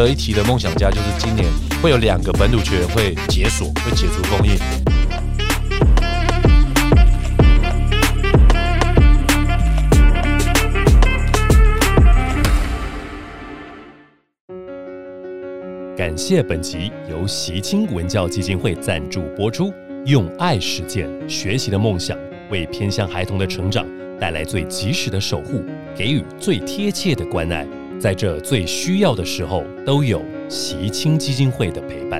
值得一提的梦想家就是今年会有两个本土球员会解锁，会解除封印。感谢本集由习清文教基金会赞助播出，用爱实践学习的梦想，为偏向孩童的成长带来最及时的守护，给予最贴切的关爱，在这最需要的时候，都有习青基金会的陪伴。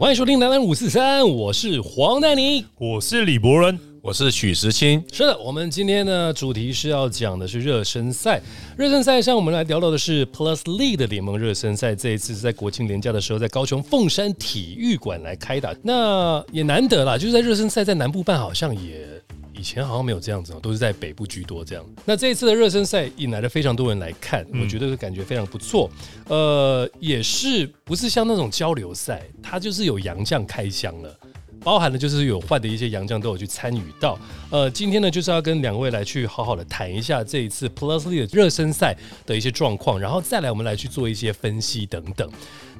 欢迎收听《南南五四三》，我是黄丹妮。我是李博仁，我是许时清，是的，我们今天呢主题是要讲的是热身赛。热身赛上，我们来聊到的是 Plus League 的联盟热身赛。这一次是在国庆连假的时候，在高雄凤山体育馆来开打。那也难得啦，就是在热身赛在南部办，好像也以前好像没有这样子哦，都是在北部居多这样。那这一次的热身赛引来了非常多人来看，我觉得感觉非常不错。呃，也是不是像那种交流赛，它就是有洋将开箱了。包含了就是有换的一些洋将都有去参与到，呃，今天呢就是要跟两位来去好好的谈一下这一次 Plusly 的热身赛的一些状况，然后再来我们来去做一些分析等等。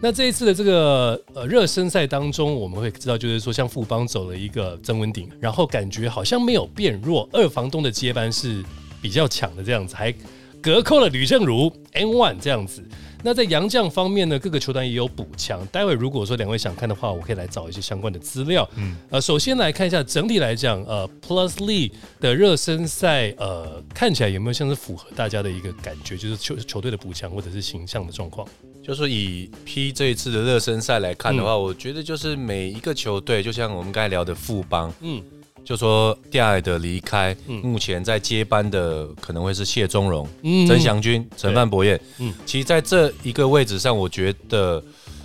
那这一次的这个呃热身赛当中，我们会知道就是说像富邦走了一个曾文鼎，然后感觉好像没有变弱，二房东的接班是比较强的这样子，还隔扣了吕正如 N One 这样子。那在洋将方面呢，各个球团也有补强。待会如果说两位想看的话，我可以来找一些相关的资料。嗯，呃，首先来看一下整体来讲，呃，Plus League 的热身赛，呃，看起来有没有像是符合大家的一个感觉，就是球球队的补强或者是形象的状况？就是以 P 这一次的热身赛来看的话，我觉得就是每一个球队，就像我们刚才聊的富邦，嗯。就说第二的离开，目前在接班的可能会是谢宗荣、曾祥军、陈范博彦。嗯，其实在这一个位置上，我觉得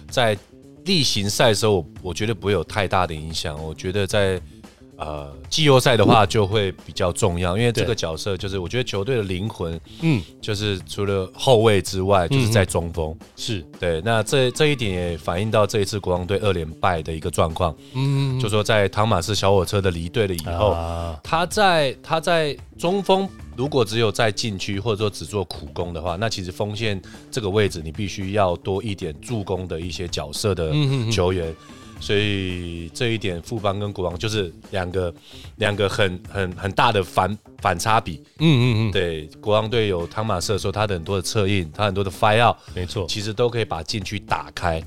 在例行赛的时候，我觉得不会有太大的影响。我觉得在。呃，季后赛的话就会比较重要，因为这个角色就是我觉得球队的灵魂，嗯，就是除了后卫之外，就是在中锋，是。对。那这这一点也反映到这一次国王队二连败的一个状况，嗯，就说在汤马斯小火车的离队了以后，他在他在中锋如果只有在禁区或者说只做苦攻的话，那其实锋线这个位置你必须要多一点助攻的一些角色的球员。所以这一点，富邦跟国王就是两个两个很很很大的反反差比。嗯嗯嗯，对，国王队有汤马斯的时候，他的很多的策应，他很多的 fire，没错，其实都可以把禁区打开。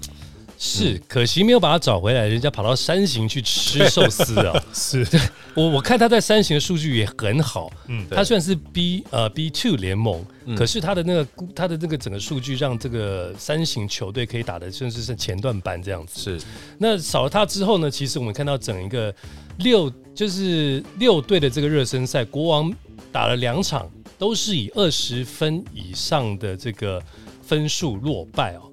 是，可惜没有把他找回来，人家跑到山形去吃寿司啊！是 我我看他在山形的数据也很好，嗯，他虽然是 B 呃 B two 联盟，可是他的那个他的那个整个数据让这个山形球队可以打的甚至是前段班这样子。是，那少了他之后呢，其实我们看到整一个六就是六队的这个热身赛，国王打了两场，都是以二十分以上的这个分数落败哦。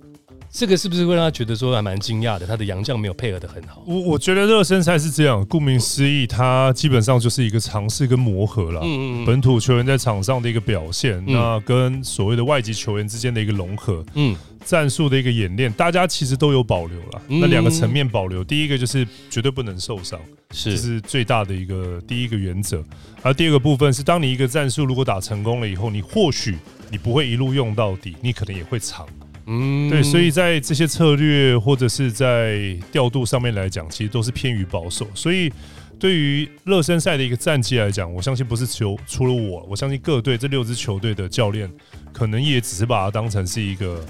这个是不是会让他觉得说还蛮惊讶的？他的洋将没有配合的很好。我我觉得热身赛是这样，顾名思义，它基本上就是一个尝试跟磨合了。嗯嗯本土球员在场上的一个表现，那跟所谓的外籍球员之间的一个融合，嗯，战术的一个演练，大家其实都有保留了。那两个层面保留，第一个就是绝对不能受伤，是这是最大的一个第一个原则。而第二个部分是，当你一个战术如果打成功了以后，你或许你不会一路用到底，你可能也会长。嗯，对，所以在这些策略或者是在调度上面来讲，其实都是偏于保守。所以对于热身赛的一个战绩来讲，我相信不是球除了我，我相信各队这六支球队的教练可能也只是把它当成是一个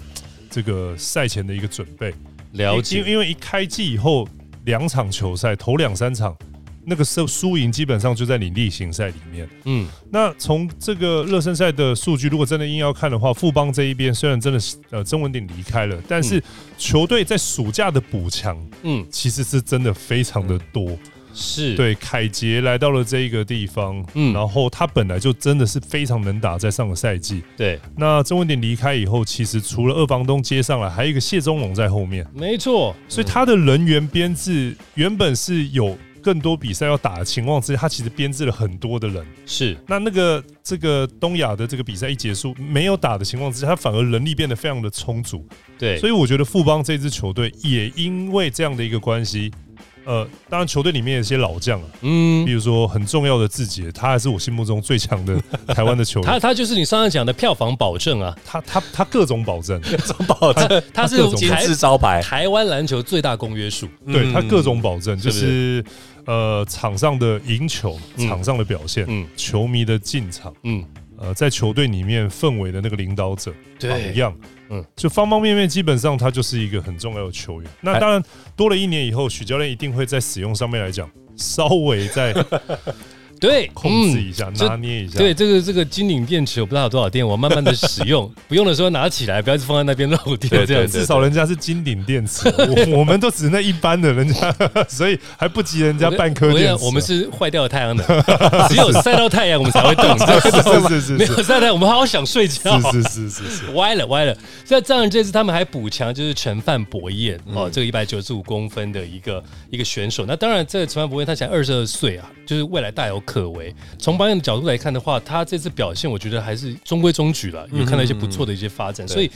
这个赛前的一个准备。了解，因因为一开季以后两场球赛，头两三场。那个输输赢基本上就在你例行赛里面。嗯，那从这个热身赛的数据，如果真的硬要看的话，富邦这一边虽然真的是呃曾文鼎离开了，但是球队在暑假的补强，嗯，其实是真的非常的多。是对凯杰来到了这一个地方，嗯，然后他本来就真的是非常能打，在上个赛季。对，那曾文鼎离开以后，其实除了二房东接上来，还有一个谢宗龙在后面。没错，所以他的人员编制原本是有。更多比赛要打的情况之下，他其实编制了很多的人。是，那那个这个东亚的这个比赛一结束，没有打的情况之下，他反而人力变得非常的充足。对，所以我觉得富邦这支球队也因为这样的一个关系，呃，当然球队里面有些老将啊，嗯，比如说很重要的字节，他还是我心目中最强的 台湾的球员。他他就是你上次讲的票房保证啊，他他他各种保证，各种保证，他是金字招牌，台湾篮球最大公约数。对他各种保证，就是呃场上的赢球，场上的表现，嗯，球迷的进场，嗯。呃，在球队里面氛围的那个领导者榜样，嗯，就方方面面，基本上他就是一个很重要的球员。那当然，多了一年以后，许教练一定会在使用上面来讲，稍微在。对，控制一下，拿捏一下。对，这个这个金顶电池我不知道有多少电，我慢慢的使用，不用的时候拿起来，不要放在那边漏电。这样至少人家是金顶电池，我 我们都只是那一般的人家，所以还不及人家半颗电池。我们是坏掉的太阳能，只有晒到太阳我们才会动。是是是，没有晒太阳我们好好想睡觉。是是是是是，歪了歪了。所以这样这次他们还补强，就是陈范博彦哦，这个一百九十五公分的一个一个选手。那当然，这个陈范博彦他才二十二岁啊，就是未来大有可为。从保养的角度来看的话，他这次表现我觉得还是中规中矩了，有看到一些不错的一些发展。所以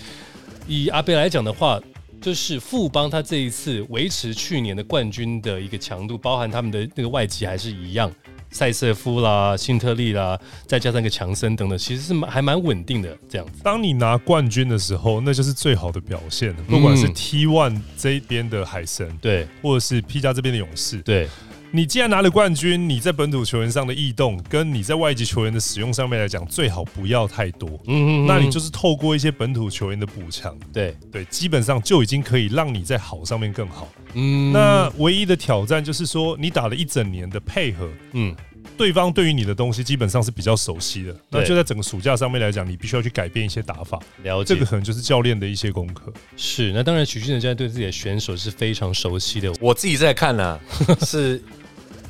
以阿贝来讲的话，就是富邦他这一次维持去年的冠军的一个强度，包含他们的那个外籍还是一样，塞瑟夫啦、辛特利啦，再加上一个强森等等，其实是蛮还蛮稳定的这样子。当你拿冠军的时候，那就是最好的表现了。不管是 T One 这边的海神，对，或者是 P 加这边的勇士，对。你既然拿了冠军，你在本土球员上的异动，跟你在外籍球员的使用上面来讲，最好不要太多。嗯嗯，那你就是透过一些本土球员的补强，对对，基本上就已经可以让你在好上面更好。嗯，那唯一的挑战就是说，你打了一整年的配合，嗯，对方对于你的东西基本上是比较熟悉的，那就在整个暑假上面来讲，你必须要去改变一些打法。了解，这个可能就是教练的一些功课。是，那当然，许俊仁现在对自己的选手是非常熟悉的。我自己在看呢，是。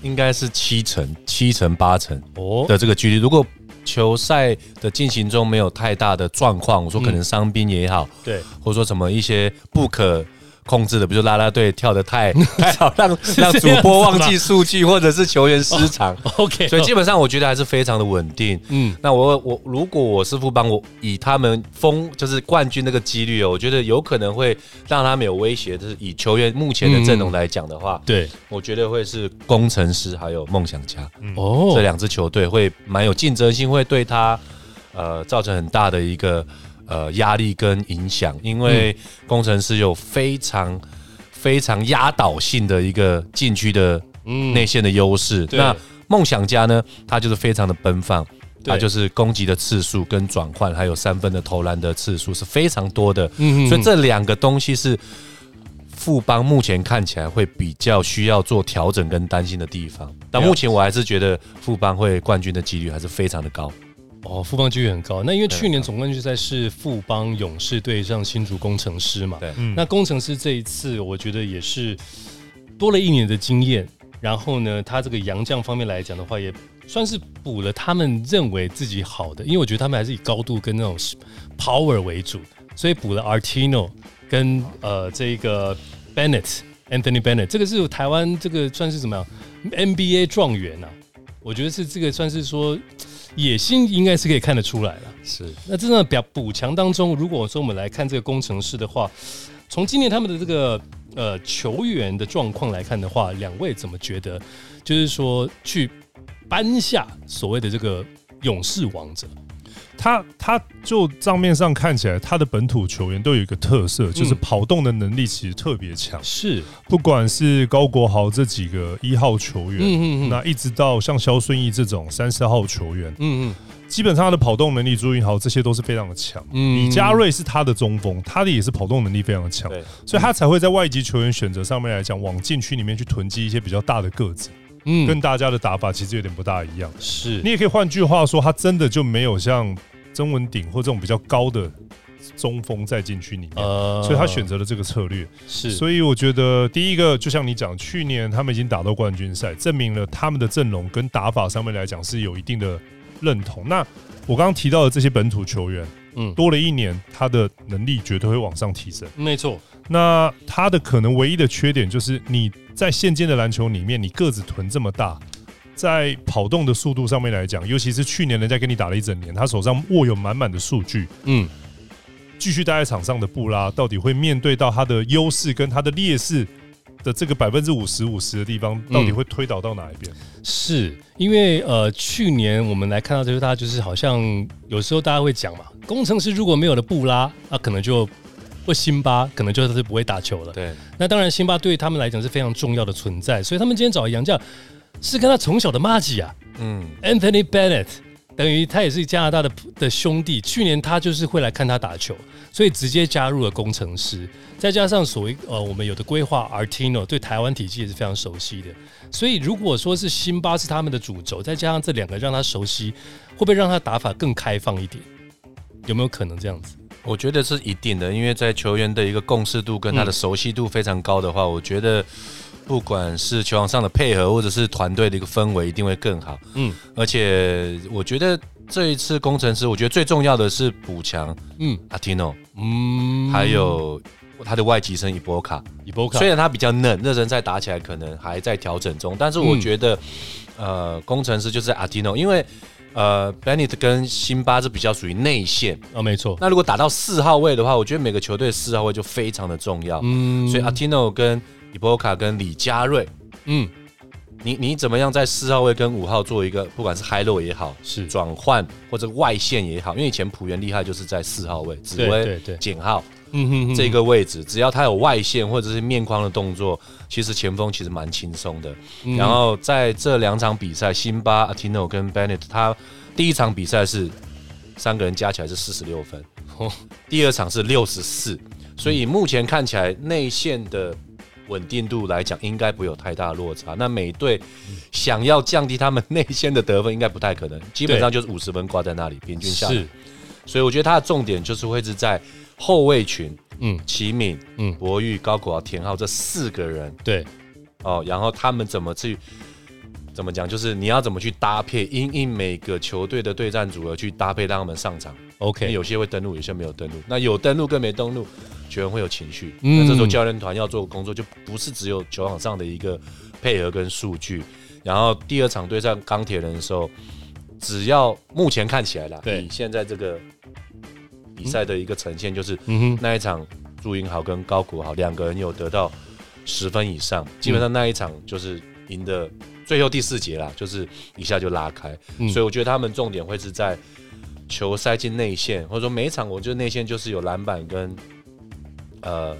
应该是七成、七成、八成哦的这个距离。如果球赛的进行中没有太大的状况，我说可能伤兵也好，对，或者说什么一些不可。控制的，比如拉拉队跳的太 太好，让让主播忘记数据，或者是球员失常。OK，所以基本上我觉得还是非常的稳定。嗯，那我我如果我师傅帮，我以他们封就是冠军那个几率哦，我觉得有可能会让他们有威胁。就是以球员目前的阵容来讲的话，对，我觉得会是工程师还有梦想家哦这两支球队会蛮有竞争性，会对他呃造成很大的一个。呃，压力跟影响，因为工程师有非常非常压倒性的一个禁区的内线的优势。那梦想家呢，他就是非常的奔放，他就是攻击的次数跟转换，还有三分的投篮的次数是非常多的。嗯所以这两个东西是富邦目前看起来会比较需要做调整跟担心的地方。但目前我还是觉得富邦会冠军的几率还是非常的高。哦，富邦几率很高。那因为去年总冠军赛是富邦勇士对上新竹工程师嘛，对，那工程师这一次我觉得也是多了一年的经验。然后呢，他这个洋将方面来讲的话，也算是补了他们认为自己好的，因为我觉得他们还是以高度跟那种 power 为主，所以补了 Artino 跟呃这个 Bennett Anthony Bennett，这个是台湾这个算是怎么样 NBA 状元啊？我觉得是这个算是说。野心应该是可以看得出来了。是，那真的表补强当中，如果说我们来看这个工程师的话，从今年他们的这个呃球员的状况来看的话，两位怎么觉得？就是说去搬下所谓的这个勇士王者。他他就账面上看起来，他的本土球员都有一个特色，就是跑动的能力其实特别强。是，不管是高国豪这几个一号球员，嗯嗯嗯，那一直到像肖顺义这种三四号球员，嗯嗯，基本上他的跑动能力，朱云豪这些都是非常的强。嗯，李佳瑞是他的中锋，他的也是跑动能力非常的强，所以他才会在外籍球员选择上面来讲，往禁区里面去囤积一些比较大的个子。嗯，跟大家的打法其实有点不大一样。是你也可以换句话说，他真的就没有像曾文鼎或这种比较高的中锋在禁区里面，所以他选择了这个策略。是，所以我觉得第一个就像你讲，去年他们已经打到冠军赛，证明了他们的阵容跟打法上面来讲是有一定的认同。那我刚刚提到的这些本土球员，嗯，多了一年，他的能力绝对会往上提升。没错。那他的可能唯一的缺点就是你在现今的篮球里面，你个子臀这么大，在跑动的速度上面来讲，尤其是去年人家跟你打了一整年，他手上握有满满的数据，嗯，继续待在场上的布拉到底会面对到他的优势跟他的劣势的这个百分之五十五十的地方，到底会推导到哪一边？是因为呃，去年我们来看到就是大家就是好像有时候大家会讲嘛，工程师如果没有了布拉，那可能就或辛巴可能就是不会打球了。对，那当然辛巴对他们来讲是非常重要的存在，所以他们今天找杨绛是跟他从小的妈吉啊，嗯，Anthony Bennett。等于他也是加拿大的的兄弟，去年他就是会来看他打球，所以直接加入了工程师，再加上所谓呃我们有的规划 Artino 对台湾体系也是非常熟悉的，所以如果说是辛巴是他们的主轴，再加上这两个让他熟悉，会不会让他打法更开放一点？有没有可能这样子？我觉得是一定的，因为在球员的一个共识度跟他的熟悉度非常高的话，我觉得。不管是球场上的配合，或者是团队的一个氛围，一定会更好。嗯，而且我觉得这一次工程师，我觉得最重要的是补强。嗯，阿提诺，嗯，还有他的外籍生伊波卡，伊波卡，虽然他比较嫩，热身赛打起来可能还在调整中，但是我觉得，呃，工程师就是阿提诺，因为呃，Bennett 跟辛巴是比较属于内线。啊，没错。那如果打到四号位的话，我觉得每个球队四号位就非常的重要。嗯，所以 Atino 跟 Iboka 跟李佳瑞，嗯，你你怎么样在四号位跟五号做一个，不管是 high low 也好，是。转换或者外线也好，因为以前浦原厉害就是在四号位，紫薇减号，嗯哼，这个位置只要他有外线或者是面框的动作，其实前锋其实蛮轻松的。然后在这两场比赛，辛巴、阿提诺跟 Bennett，他第一场比赛是三个人加起来是四十六分，第二场是六十四，所以目前看起来内线的。稳定度来讲，应该不会有太大落差。那每队想要降低他们内线的得分，应该不太可能。基本上就是五十分挂在那里，平均下来。所以我觉得他的重点就是会是在后卫群，嗯，齐敏、嗯，博玉、高国豪、田浩这四个人。对，哦，然后他们怎么去怎么讲？就是你要怎么去搭配，因应每个球队的对战组合去搭配，让他们上场。OK，有些会登录，有些没有登录。那有登录跟没登录。球员会有情绪，那这时候教练团要做的工作就不是只有球场上的一个配合跟数据。然后第二场对上钢铁人的时候，只要目前看起来啦，你现在这个比赛的一个呈现就是，那一场朱英豪跟高古豪两个人有得到十分以上，基本上那一场就是赢的最后第四节啦，就是一下就拉开。所以我觉得他们重点会是在球塞进内线，或者说每一场我觉得内线就是有篮板跟。呃，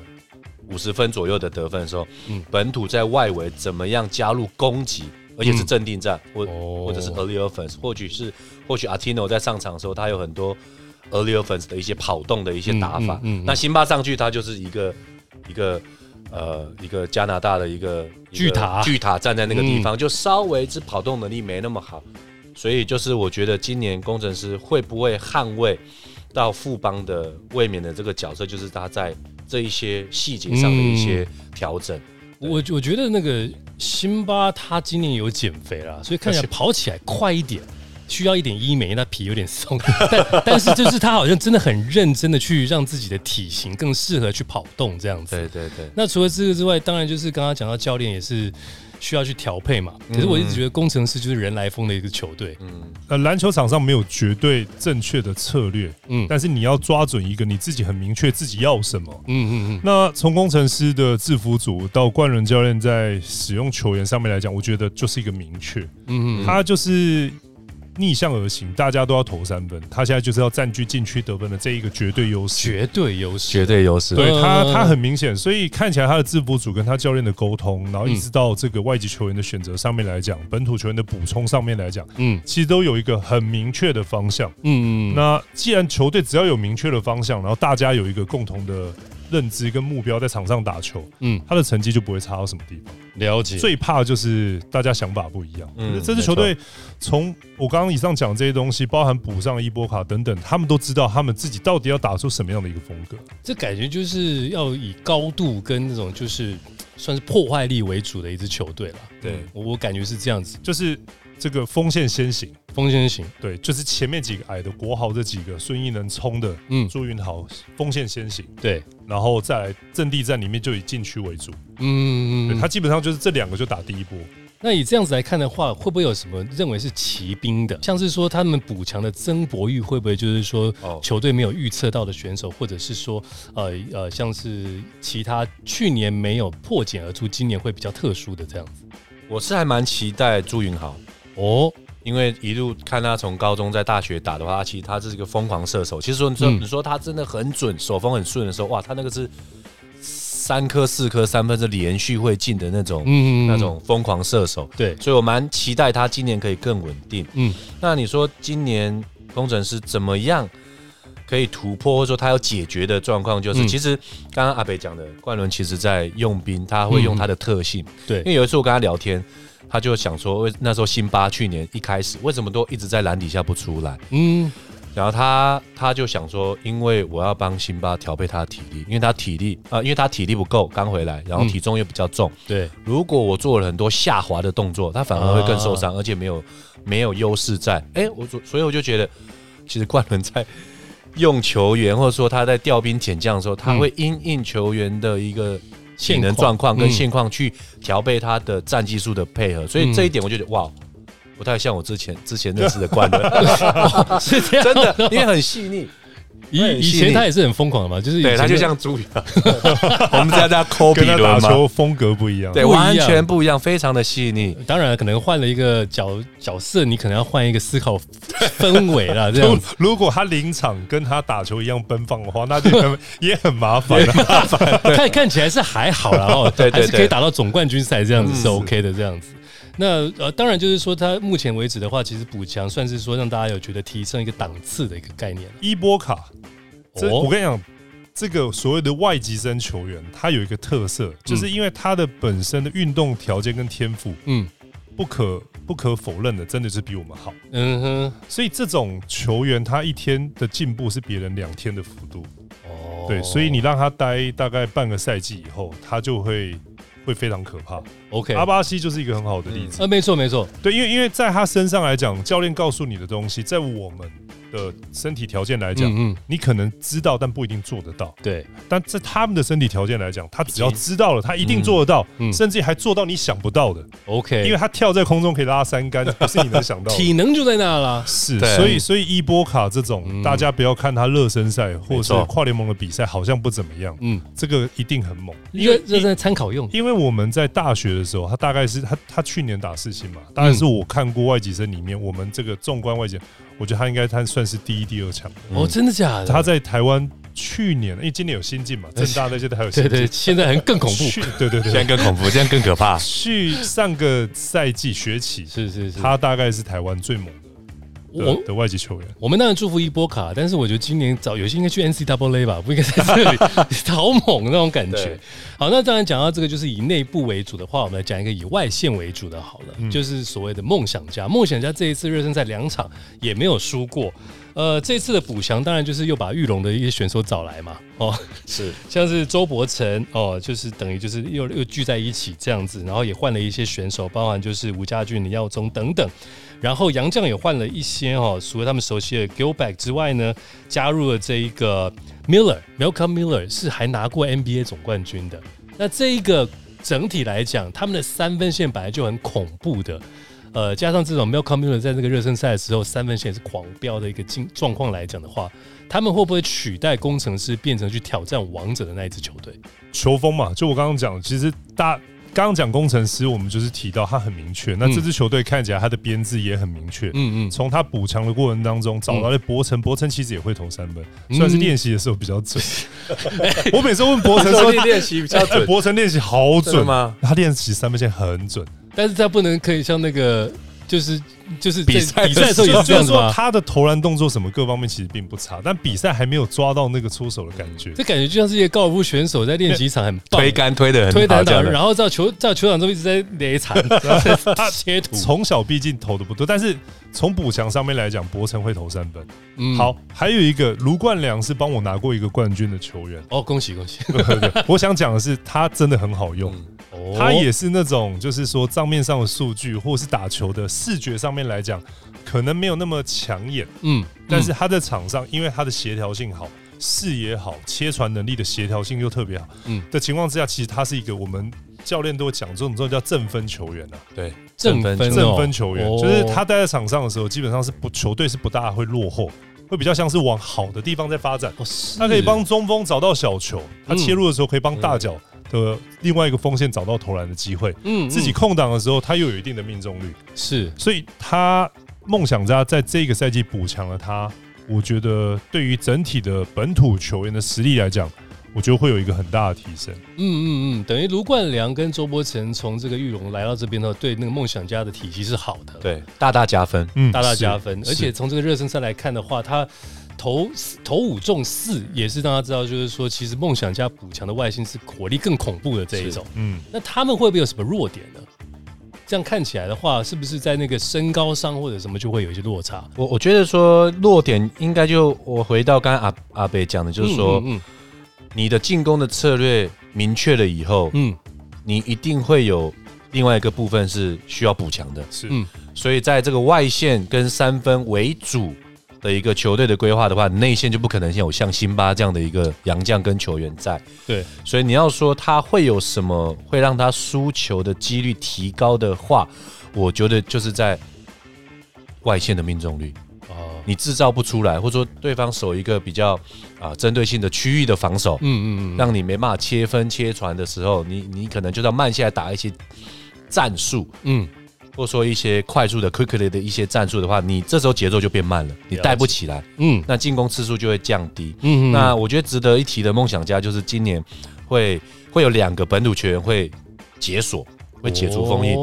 五十分左右的得分的时候，嗯，本土在外围怎么样加入攻击，而且是镇定战，或或者是 early offense，或许是或许 Artino 在上场的时候，他有很多 early offense 的一些跑动的一些打法。嗯，那辛巴上去，他就是一个一个呃一个加拿大的一个巨塔，巨塔站在那个地方，就稍微是跑动能力没那么好，所以就是我觉得今年工程师会不会捍卫到富邦的卫冕的这个角色，就是他在。这一些细节上的一些调整，我我觉得那个辛巴他今年有减肥了，所以看起来跑起来快一点，需要一点医美，那皮有点松，但但是就是他好像真的很认真的去让自己的体型更适合去跑动这样子。对对对。那除了这个之外，当然就是刚刚讲到教练也是。需要去调配嘛？可是我一直觉得工程师就是人来疯的一个球队。嗯，呃，篮球场上没有绝对正确的策略，嗯，但是你要抓准一个你自己很明确自己要什么。嗯嗯嗯。那从工程师的制服组到冠伦教练在使用球员上面来讲，我觉得就是一个明确。嗯嗯，他就是。逆向而行，大家都要投三分。他现在就是要占据禁区得分的这一个绝对优势，绝对优势，绝对优势。对他，他很明显，所以看起来他的制服组跟他教练的沟通，然后一直到这个外籍球员的选择上面来讲，本土球员的补充上面来讲，嗯，其实都有一个很明确的方向。嗯嗯。那既然球队只要有明确的方向，然后大家有一个共同的。认知跟目标在场上打球，嗯，他的成绩就不会差到什么地方。了解。最怕就是大家想法不一样。嗯，这支球队从我刚刚以上讲这些东西，包含补上伊波卡等等，他们都知道他们自己到底要打出什么样的一个风格。这感觉就是要以高度跟那种就是算是破坏力为主的一支球队了。对，我我感觉是这样子，就是。这个锋线先行，锋线先行，对，就是前面几个矮的国豪这几个孙毅能冲的，嗯，朱云豪锋线先行，对，然后再来阵地战里面就以禁区为主，嗯，他基本上就是这两个就打第一波。那以这样子来看的话，会不会有什么认为是骑兵的？像是说他们补强的曾博玉，会不会就是说球队没有预测到的选手，或者是说呃呃，像是其他去年没有破茧而出，今年会比较特殊的这样子？我是还蛮期待朱云豪哦，因为一路看他从高中在大学打的话，其实他是一个疯狂射手。其实说你说你说他真的很准，手风很顺的时候，哇，他那个是。三颗四颗三分是连续会进的那种，嗯，那种疯狂射手，对，所以我蛮期待他今年可以更稳定。嗯，那你说今年工程师怎么样可以突破，或者说他要解决的状况，就是其实刚刚阿北讲的，冠伦其实在用兵，他会用他的特性，对，因为有一次我跟他聊天，他就想说，为那时候辛巴去年一开始为什么都一直在篮底下不出来？嗯。然后他他就想说，因为我要帮辛巴调配他的体力，因为他体力啊，因为他体力不够，刚回来，然后体重又比较重。对，如果我做了很多下滑的动作，他反而会更受伤，而且没有没有优势在。哎，我所以我就觉得，其实冠伦在用球员，或者说他在调兵遣将的时候，他会因应球员的一个体能状况跟现况去调配他的战技术的配合。所以这一点我就觉得哇。不太像我之前之前认识的冠伦，是这样，真的，因为很细腻。以以前他也是很疯狂的嘛，就是对他就像猪一样。我们家叫科比伦嘛，球风格不一样，对，完全不一样，非常的细腻。当然，可能换了一个角角色，你可能要换一个思考氛围了。这样，如果他临场跟他打球一样奔放的话，那就 也很麻烦。麻烦，看看起来是还好然后对，还是可以打到总冠军赛这样子是 OK 的这样子。那呃，当然就是说，他目前为止的话，其实补强算是说让大家有觉得提升一个档次的一个概念。伊波卡，这我跟你讲，这个所谓的外籍生球员，他有一个特色，就是因为他的本身的运动条件跟天赋，嗯，不可不可否认的，真的是比我们好。嗯哼，所以这种球员，他一天的进步是别人两天的幅度。哦，对，所以你让他待大概半个赛季以后，他就会。会非常可怕。OK，阿巴西就是一个很好的例子。呃，没错没错，对，因为因为在他身上来讲，教练告诉你的东西，在我们。的身体条件来讲，嗯，你可能知道，但不一定做得到。对，但在他们的身体条件来讲，他只要知道了，他一定做得到，甚至还做到你想不到的。OK，因为他跳在空中可以拉三杆，不是你能想到。体能就在那了。是，所以所以伊波卡这种，大家不要看他热身赛或者是跨联盟的比赛，好像不怎么样。嗯，这个一定很猛，因为热身参考用。因为我们在大学的时候，他大概是他他去年打四星嘛，大概是我看过外籍生里面，我们这个纵观外籍。我觉得他应该他算是第一、第二强哦，真的假的？他在台湾去年，因为今年有新进嘛，正大那些都还有新进，对对，现在很更恐怖，对对对，现在更恐怖，现在更可怕。去上个赛季学起，是是是，他大概是台湾最猛的。我的外籍球员，我们当然祝福伊波卡，但是我觉得今年早有些应该去 N C W A 吧，不应该在这里，好猛那种感觉。好，那当然讲到这个，就是以内部为主的话，我们来讲一个以外线为主的，好了，就是所谓的梦想家。梦想家这一次热身赛两场也没有输过。呃，这次的补强当然就是又把玉龙的一些选手找来嘛，哦，是 像是周伯成哦，就是等于就是又又聚在一起这样子，然后也换了一些选手，包含就是吴家俊、李耀宗等等。然后杨将也换了一些哈，除了他们熟悉的 Gilback 之外呢，加入了这一个 Miller，Malcolm Miller 是还拿过 NBA 总冠军的。那这一个整体来讲，他们的三分线本来就很恐怖的，呃，加上这种 Malcolm Miller 在这个热身赛的时候三分线是狂飙的一个境状况来讲的话，他们会不会取代工程师变成去挑战王者的那一支球队？球风嘛，就我刚刚讲，其实大。刚刚讲工程师，我们就是提到他很明确。那这支球队看起来他的编制也很明确。嗯嗯，从他补强的过程当中找到了博成，博成其实也会投三分，算是练习的时候比较准。我每次问博成说练习比较准，博成练习好准吗？他练习三分线很准，但是他不能可以像那个。就是就是比赛比赛的时候也是这样子吗？他的投篮动作什么各方面其实并不差，但比赛还没有抓到那个出手的感觉。这感觉就像是一个高尔夫选手在练习场很棒，推杆推的很推打打，然后在球在球场中一直在垒铲，他切图。从小毕竟投的不多，但是从补强上面来讲，博成会投三分。嗯，好，还有一个卢冠良是帮我拿过一个冠军的球员。哦，恭喜恭喜！我想讲的是，他真的很好用。他也是那种，就是说账面上的数据，或是打球的视觉上面来讲，可能没有那么抢眼。嗯，但是他在场上，因为他的协调性好，视野好，切传能力的协调性又特别好。嗯，的情况之下，其实他是一个我们教练都会讲这种这种叫正分球员啊，对，正分正分球员，就是他待在场上的时候，基本上是不球队是不大会落后，会比较像是往好的地方在发展。他可以帮中锋找到小球，他切入的时候可以帮大脚的另外一个锋线找到投篮的机会。嗯，自己空档的时候，他又有一定的命中率。是，所以他梦想家在这个赛季补强了他。我觉得对于整体的本土球员的实力来讲，我觉得会有一个很大的提升。嗯嗯嗯，等于卢冠良跟周波成从这个玉龙来到这边呢，对那个梦想家的体系是好的，对，大大加分，嗯，大大加分。而且从这个热身赛来看的话，他投投五中四，也是让他知道，就是说，其实梦想家补强的外线是火力更恐怖的这一种。嗯，那他们会不会有什么弱点呢？这样看起来的话，是不是在那个身高上或者什么就会有一些落差？我我觉得说弱点应该就我回到刚刚阿阿北讲的，就是说，嗯，你的进攻的策略明确了以后，嗯，你一定会有另外一个部分是需要补强的，是，嗯，所以在这个外线跟三分为主。的一个球队的规划的话，内线就不可能有像辛巴这样的一个洋将跟球员在。对，所以你要说他会有什么会让他输球的几率提高的话，我觉得就是在外线的命中率。哦，你制造不出来，或者说对方守一个比较啊针对性的区域的防守，嗯嗯嗯，让你没办法切分切传的时候，你你可能就要慢下来打一些战术，嗯。或者说一些快速的 quickly 的一些战术的话，你这时候节奏就变慢了，你带不起来，嗯，那进攻次数就会降低，嗯，那我觉得值得一提的梦想家就是今年会会有两个本土球员会解锁，会解除封印，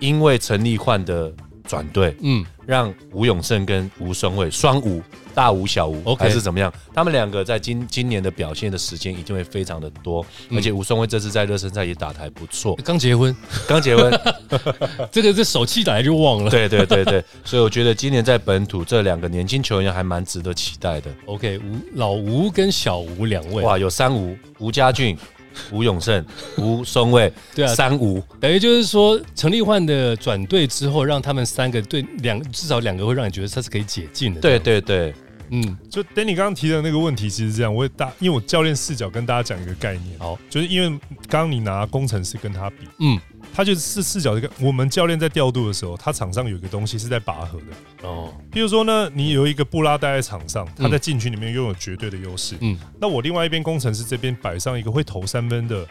因为陈立焕的转队，嗯，让吴永胜跟吴松伟双吴。大吴小吴还是怎么样？他们两个在今今年的表现的时间一定会非常的多，而且吴松威这次在热身赛也打的还不错。刚结婚，刚结婚，这个这手气打来就忘了。对对对对，所以我觉得今年在本土这两个年轻球员还蛮值得期待的。OK，吴老吴跟小吴两位，哇，有三吴：吴家俊、吴永胜、吴松卫。对啊，三吴等于就是说陈立焕的转队之后，让他们三个对两至少两个会让你觉得他是可以解禁的。对对对。嗯，就等你刚刚提的那个问题，其实这样，我大，因为我教练视角跟大家讲一个概念，好，就是因为刚刚你拿工程师跟他比，嗯，他就是视角这个，我们教练在调度的时候，他场上有一个东西是在拔河的，哦，比如说呢，你有一个布拉待在场上，他在禁区里面拥有绝对的优势，嗯，那我另外一边工程师这边摆上一个会投三分的。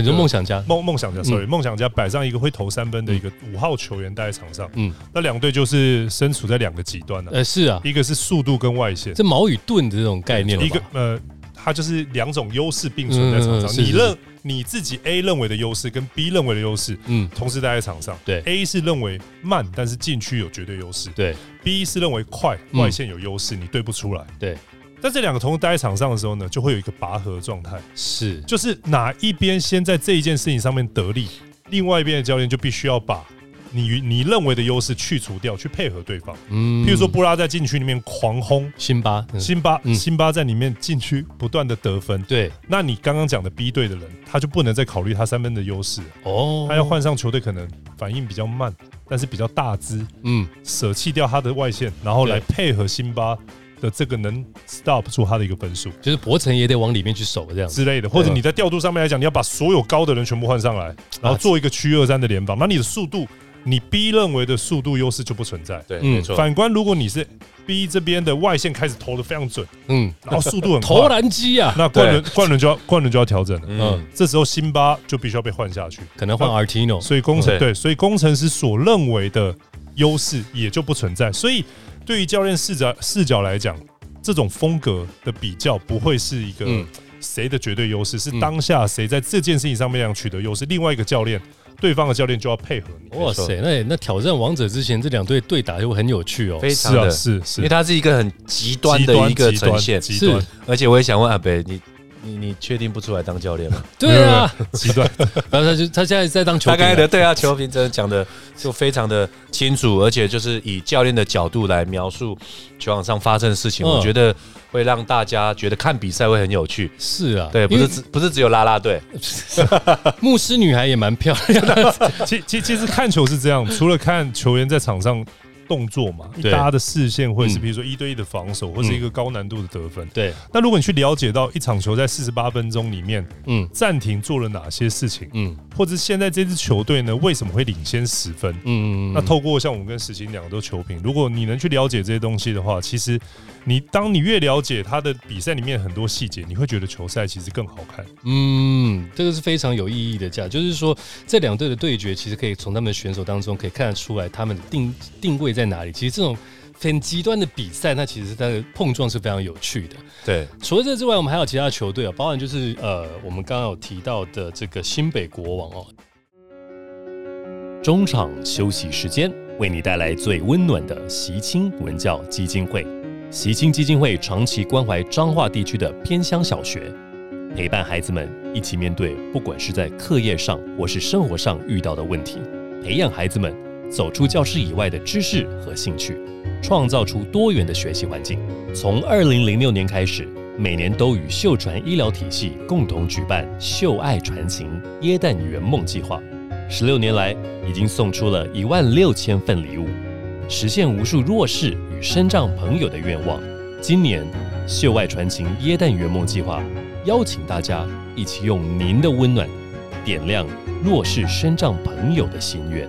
你说梦想家，梦梦想家，sorry，梦想家摆上一个会投三分的一个五号球员待在场上，嗯，那两队就是身处在两个极端的，呃，是啊，一个是速度跟外线，这矛与盾的这种概念，一个呃，它就是两种优势并存在场上，你认你自己 A 认为的优势跟 B 认为的优势，嗯，同时待在场上，对，A 是认为慢，但是禁区有绝对优势，对，B 是认为快，外线有优势，你对不出来，对。在这两个同时待在场上的时候呢，就会有一个拔河状态，是，就是哪一边先在这一件事情上面得利，另外一边的教练就必须要把你你认为的优势去除掉，去配合对方。嗯，譬如说布拉在禁区里面狂轰辛巴，辛巴，辛巴在里面禁区不断的得分。对，那你刚刚讲的 B 队的人，他就不能再考虑他三分的优势。哦，他要换上球队可能反应比较慢，但是比较大只，嗯，舍弃掉他的外线，然后来配合辛巴。的这个能 stop 住他的一个分数，就是博城也得往里面去守这样。之类的，或者你在调度上面来讲，你要把所有高的人全部换上来，然后做一个区二三的联防，那你的速度，你 B 认为的速度优势就不存在。对，没错。反观如果你是 B 这边的外线开始投的非常准，嗯，然后速度很投篮机啊，那冠伦冠伦就要冠伦就要调整了，嗯，这时候辛巴就必须要被换下去，可能换 Artino，所以工程对，所以工程师所认为的优势也就不存在，所以。对于教练视角视角来讲，这种风格的比较不会是一个谁的绝对优势，是当下谁在这件事情上面取得优势。另外一个教练，对方的教练就要配合你。哇塞，那那挑战王者之前，这两队对打就很有趣哦。非常的是是，因为它是一个很极端的一个呈现。是，而且我也想问阿北，你。你你确定不出来当教练吗？对啊，极端。然后 他就他现在在当球。他刚才的对啊，球评真的讲的就非常的清楚，而且就是以教练的角度来描述球场上发生的事情，我觉得会让大家觉得看比赛会很有趣。是啊，对，不是只不是只有拉拉队，牧师女孩也蛮漂亮的。其其其实看球是这样，除了看球员在场上。动作嘛，大家的视线会是比如说一对一的防守，或是一个高难度的得分。对。那如果你去了解到一场球在四十八分钟里面，嗯，暂停做了哪些事情，嗯，或者现在这支球队呢为什么会领先十分？嗯嗯嗯。那透过像我们跟石青两个都球评，如果你能去了解这些东西的话，其实你当你越了解他的比赛里面很多细节，你会觉得球赛其实更好看。嗯，这个是非常有意义的价，就是说这两队的对决，其实可以从他们的选手当中可以看得出来他们的定定位在哪里。其实这种。很极端的比赛，那其实它的碰撞是非常有趣的。对，除了这之外，我们还有其他球队啊，包含就是呃，我们刚刚有提到的这个新北国王哦。中场休息时间，为你带来最温暖的习青文教基金会。习青基金会长期关怀彰化地区的偏乡小学，陪伴孩子们一起面对不管是在课业上或是生活上遇到的问题，培养孩子们走出教室以外的知识和兴趣。创造出多元的学习环境。从二零零六年开始，每年都与秀传医疗体系共同举办“秀爱传情耶诞圆梦计划”。十六年来，已经送出了一万六千份礼物，实现无数弱势与身障朋友的愿望。今年“秀外传情椰蛋圆梦计划”邀请大家一起用您的温暖，点亮弱势身障朋友的心愿。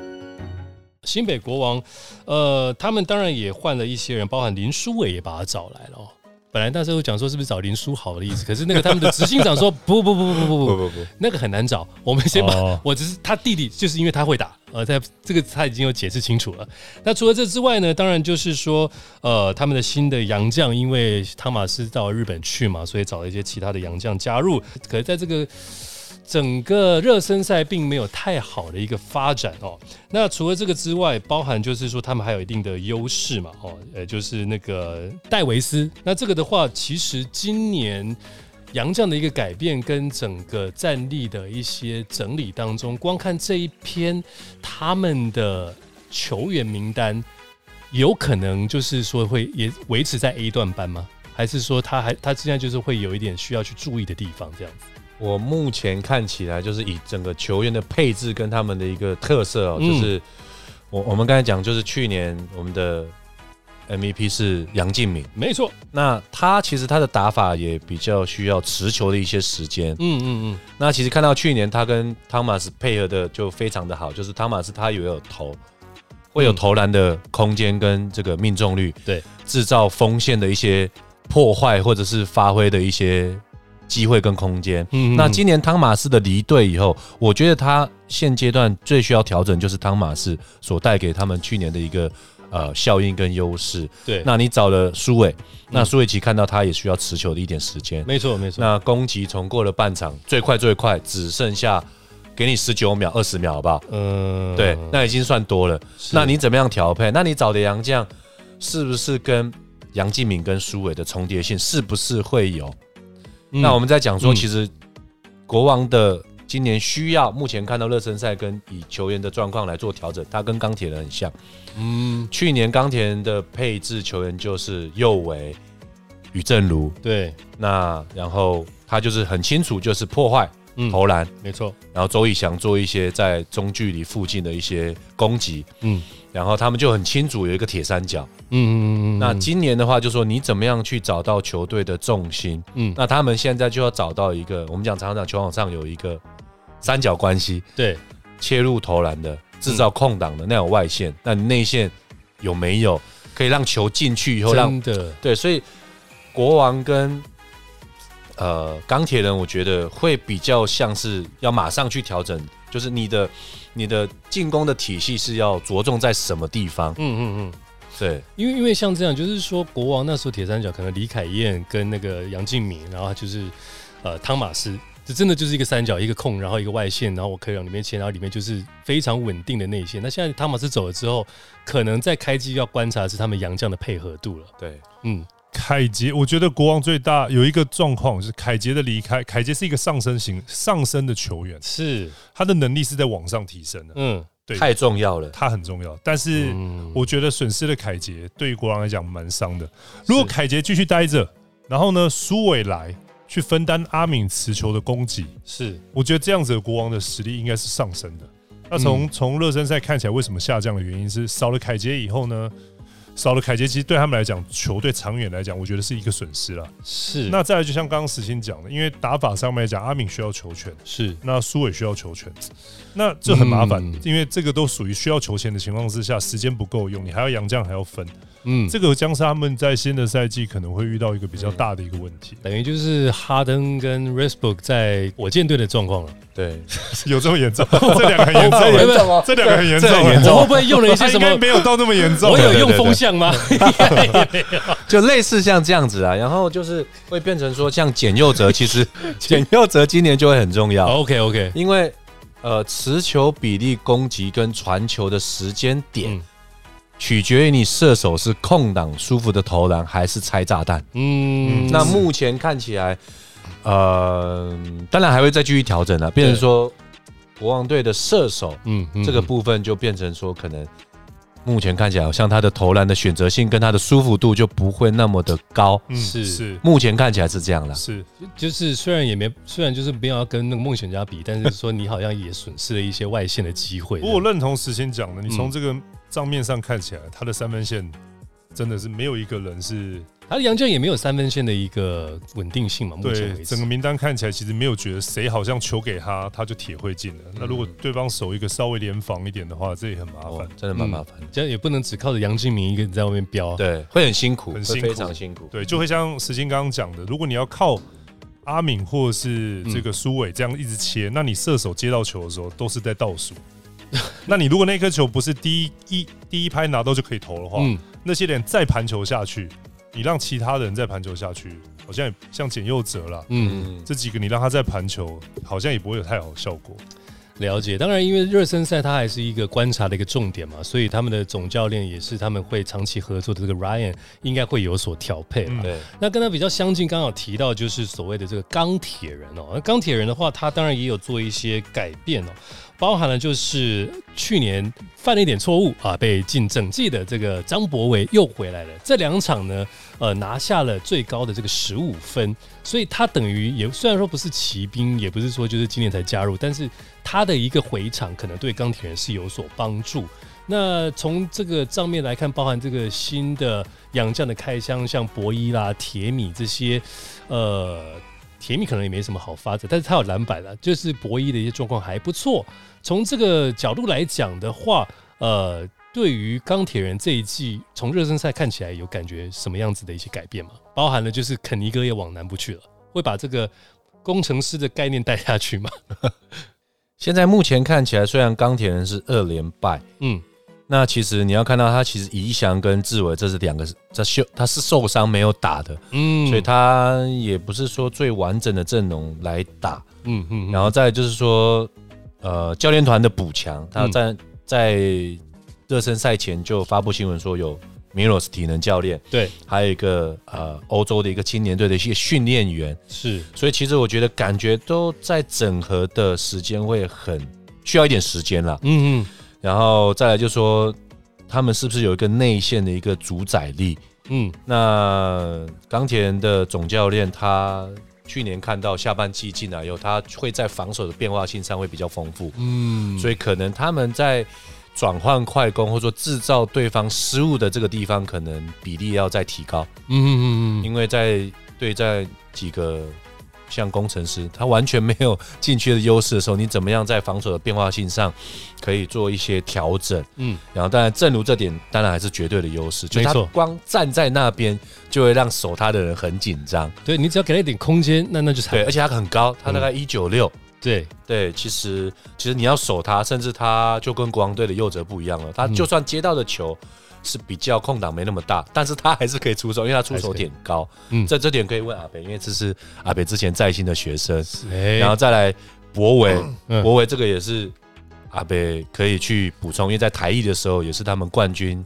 新北国王，呃，他们当然也换了一些人，包含林书伟也把他找来了。本来那时候讲说是不是找林书豪的意思，可是那个他们的执行长说不不不不不不不不不，那个很难找。我们先把，我只是他弟弟，就是因为他会打，呃，在这个他已经有解释清楚了。那除了这之外呢，当然就是说，呃，他们的新的洋将，因为汤马斯到日本去嘛，所以找了一些其他的洋将加入。可是在这个整个热身赛并没有太好的一个发展哦。那除了这个之外，包含就是说他们还有一定的优势嘛，哦，呃，就是那个戴维斯。那这个的话，其实今年杨将的一个改变跟整个战力的一些整理当中，光看这一篇他们的球员名单，有可能就是说会也维持在 A 段班吗？还是说他还他现在就是会有一点需要去注意的地方这样子？我目前看起来就是以整个球员的配置跟他们的一个特色哦，就是我我们刚才讲，就是去年我们的 MVP 是杨敬敏，没错。那他其实他的打法也比较需要持球的一些时间，嗯嗯嗯。那其实看到去年他跟汤马斯配合的就非常的好，就是汤马斯他也有投，会有投篮的空间跟这个命中率，对，制造锋线的一些破坏或者是发挥的一些。机会跟空间。嗯，那今年汤马斯的离队以后，我觉得他现阶段最需要调整就是汤马斯所带给他们去年的一个呃效应跟优势。对，那你找了苏伟，那苏伟奇看到他也需要持球的一点时间。没错，没错。那攻击从过了半场，最快最快只剩下给你十九秒、二十秒，好不好？嗯，对，那已经算多了。那你怎么样调配？那你找的杨将是不是跟杨继敏跟苏伟的重叠性是不是会有？那我们在讲说，其实国王的今年需要目前看到热身赛跟以球员的状况来做调整，他跟钢铁人很像。嗯，去年钢铁人的配置球员就是右维、宇正如，对，那然后他就是很清楚，就是破坏。投篮。没错，然后周以翔做一些在中距离附近的一些攻击，嗯，然后他们就很清楚有一个铁三角，嗯嗯嗯。那今年的话，就说你怎么样去找到球队的重心，嗯，那他们现在就要找到一个，我们讲常常球场上有一个三角关系，对，切入投篮的，制造空档的那种外线，那你内线有没有可以让球进去以后让的对，所以国王跟。呃，钢铁人我觉得会比较像是要马上去调整，就是你的你的进攻的体系是要着重在什么地方？嗯嗯嗯，对，因为因为像这样，就是说国王那时候铁三角可能李凯燕跟那个杨敬敏，然后就是呃汤马斯，这真的就是一个三角，一个控，然后一个外线，然后我可以往里面切，然后里面就是非常稳定的内线。那现在汤马斯走了之后，可能在开机要观察是他们杨将的配合度了。对，嗯。凯杰，我觉得国王最大有一个状况是凯杰的离开。凯杰是一个上升型上升的球员，是他的能力是在往上提升的。嗯，对，太重要了，他很重要。但是我觉得损失了凯杰，对于国王来讲蛮伤的。如果凯杰继续待着，然后呢，苏伟来去分担阿敏持球的攻击，是我觉得这样子的国王的实力应该是上升的。那从从热身赛看起来，为什么下降的原因是少了凯杰以后呢？少了凯杰，其实对他们来讲，球队长远来讲，我觉得是一个损失了。是。那再来，就像刚刚石鑫讲的，因为打法上面来讲，阿敏需要球权，是。那苏伟需要球权，那这很麻烦，因为这个都属于需要球权的情况之下，时间不够用，你还要杨将还要分。嗯，这个将是他们在新的赛季可能会遇到一个比较大的一个问题，等于就是哈登跟 r e s b o o k 在火箭队的状况了。对，有这么 严重？这两个很严重，这两个很严重，我会不会用了一些什么？没有到那么严重。我有用风向吗？就类似像这样子啊，然后就是会变成说，像简佑哲，其实简佑哲今年就会很重要。OK OK，因为呃，持球比例、攻击跟传球的时间点。取决于你射手是空档舒服的投篮，还是拆炸弹。嗯，那目前看起来，呃，当然还会再继续调整了。变成说，国王队的射手，嗯，这个部分就变成说，可能目前看起来，好像他的投篮的选择性跟他的舒服度就不会那么的高。是是，目前看起来是这样了。是，就是虽然也没，虽然就是没有要跟那个梦想家比，但是说你好像也损失了一些外线的机会。不过我认同时先讲的，你从这个。账面上看起来，他的三分线真的是没有一个人是他的杨绛也没有三分线的一个稳定性嘛？对，整个名单看起来其实没有觉得谁好像球给他他就铁会进了。那如果对方守一个稍微联防一点的话，这也很麻烦，真的蛮麻烦。这样也不能只靠着杨敬明一个人在外面飙，对，会很辛苦，很辛苦，非常辛苦。对，就会像石金刚刚讲的，如果你要靠阿敏或者是这个苏伟这样一直切，那你射手接到球的时候都是在倒数。那你如果那颗球不是第一一第一拍拿到就可以投的话，那些人再盘球下去，你让其他人再盘球下去，好像也像简佑哲了，嗯，这几个你让他再盘球，好像也不会有太好的效果。了解，当然，因为热身赛它还是一个观察的一个重点嘛，所以他们的总教练也是他们会长期合作的这个 Ryan 应该会有所调配。对，那跟他比较相近，刚好提到就是所谓的这个钢铁人哦，那钢铁人的话，他当然也有做一些改变哦。包含了就是去年犯了一点错误啊，被禁整季的这个张博伟又回来了。这两场呢，呃，拿下了最高的这个十五分，所以他等于也虽然说不是骑兵，也不是说就是今年才加入，但是他的一个回场可能对钢铁人是有所帮助。那从这个账面来看，包含这个新的养将的开箱，像博伊啦、铁米这些，呃。甜蜜可能也没什么好发展，但是他有篮板了，就是博弈的一些状况还不错。从这个角度来讲的话，呃，对于钢铁人这一季从热身赛看起来有感觉什么样子的一些改变吗？包含了就是肯尼哥也往南部去了，会把这个工程师的概念带下去吗？现在目前看起来，虽然钢铁人是二连败，嗯。那其实你要看到他，其实宜祥跟志伟这是两个，他受他是受伤没有打的，嗯，所以他也不是说最完整的阵容来打，嗯嗯，然后再就是说，呃，教练团的补强，他在在热身赛前就发布新闻说有米罗斯体能教练，对，还有一个呃欧洲的一个青年队的一些训练员，是，所以其实我觉得感觉都在整合的时间会很需要一点时间了，嗯嗯。然后再来就说，他们是不是有一个内线的一个主宰力？嗯，那钢铁人的总教练他去年看到下半季进来以后，他会在防守的变化性上会比较丰富。嗯，所以可能他们在转换快攻或者说制造对方失误的这个地方，可能比例要再提高。嗯嗯嗯，因为在对在几个。像工程师，他完全没有禁区的优势的时候，你怎么样在防守的变化性上可以做一些调整？嗯，然后当然，正如这点，当然还是绝对的优势。没错，光站在那边就会让守他的人很紧张。对你只要给他一点空间，那那就对，而且他很高，他大概一九六。对对，其实其实你要守他，甚至他就跟国王队的右哲不一样了，他就算接到的球。是比较空档没那么大，但是他还是可以出手，因为他出手点高。嗯，这这点可以问阿北，因为这是阿北之前在新的学生。然后再来博伟，博伟这个也是阿北可以去补充，因为在台艺的时候也是他们冠军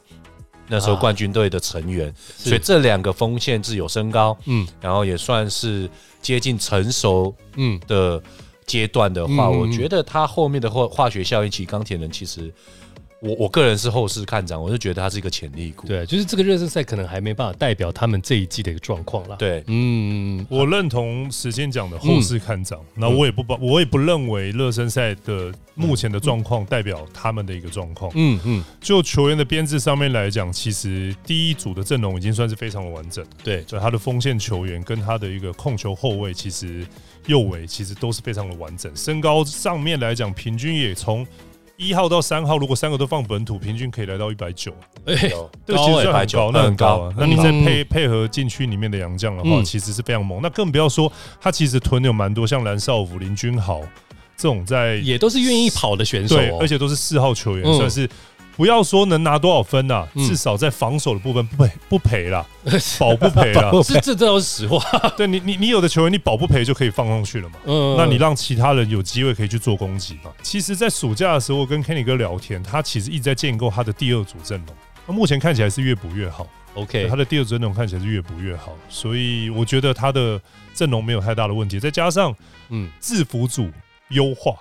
那时候冠军队的成员，所以这两个锋线是有身高，嗯，然后也算是接近成熟，嗯。的阶段的话，我觉得他后面的化化学效应，其实钢铁人其实。我我个人是后市看涨，我就觉得它是一个潜力股。对，就是这个热身赛可能还没办法代表他们这一季的一个状况了。对，嗯，我认同时间讲的后市看涨，那我也不把，我也不认为热身赛的目前的状况代表他们的一个状况。嗯嗯，就球员的编制上面来讲，其实第一组的阵容已经算是非常的完整。对，就他的锋线球员跟他的一个控球后卫，其实右卫其实都是非常的完整。身高上面来讲，平均也从。一号到三号，如果三个都放本土，平均可以来到一百九。哎，这个其实算很高，那很高啊。那你再配配合禁区里面的杨将的话，其实是非常猛。那更不要说他其实囤有蛮多，像蓝少武、林君豪这种在，也都是愿意跑的选手，而且都是四号球员，算是。不要说能拿多少分呐，至少在防守的部分不赔不赔了，保不赔了，这这都是实话。对你你你有的球员你保不赔就可以放上去了嘛，嗯，那你让其他人有机会可以去做攻击嘛。其实，在暑假的时候跟 Kenny 哥聊天，他其实一直在建构他的第二组阵容，那目前看起来是越补越好。OK，他的第二组阵容看起来是越补越好，所以我觉得他的阵容没有太大的问题。再加上嗯，制服组优化。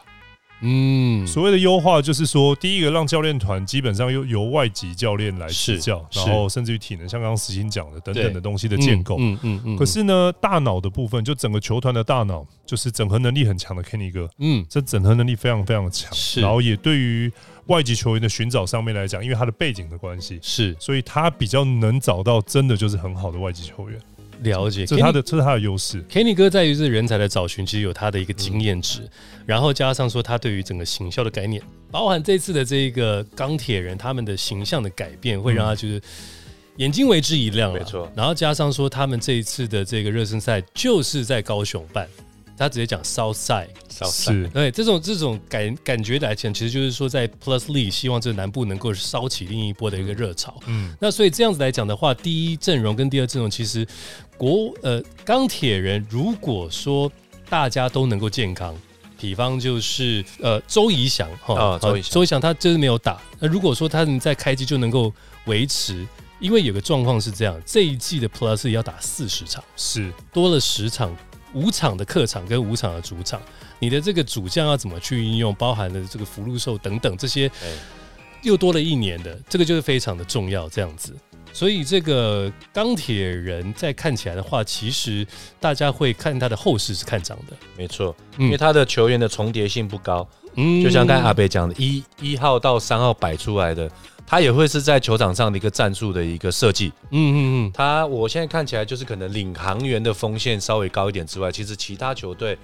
嗯，所谓的优化就是说，第一个让教练团基本上由由外籍教练来执教，然后甚至于体能，像刚刚石鑫讲的等等的东西的建构。嗯嗯嗯。可是呢，大脑的部分，就整个球团的大脑，就是整合能力很强的 Kenny 哥。嗯，这整合能力非常非常的强。是。然后也对于外籍球员的寻找上面来讲，因为他的背景的关系，是，所以他比较能找到真的就是很好的外籍球员。了解，这是他的，这是他的优势。Kenny 哥在于这人才的找寻，其实有他的一个经验值，然后加上说他对于整个行销的概念，包含这次的这个钢铁人他们的形象的改变，会让他就是眼睛为之一亮没错，然后加上说他们这一次的这个热身赛就是在高雄办。他直接讲 South Side，是，对这种这种感感觉来讲，其实就是说在 Plus League 希望这南部能够烧起另一波的一个热潮。嗯，那所以这样子来讲的话，第一阵容跟第二阵容，其实国呃钢铁人如果说大家都能够健康，比方就是呃周怡翔哈，周周怡翔他就是没有打。那如果说他能在开机就能够维持，因为有个状况是这样，这一季的 Plus 要打四十场，是多了十场。五场的客场跟五场的主场，你的这个主将要怎么去运用？包含了这个福禄寿等等这些，又多了一年的，这个就是非常的重要。这样子，所以这个钢铁人在看起来的话，其实大家会看他的后市是看涨的，没错，因为他的球员的重叠性不高。嗯，就像刚才阿北讲的，一一号到三号摆出来的。他也会是在球场上的一个战术的一个设计，嗯嗯嗯。他我现在看起来就是可能领航员的锋线稍微高一点之外，其实其他球队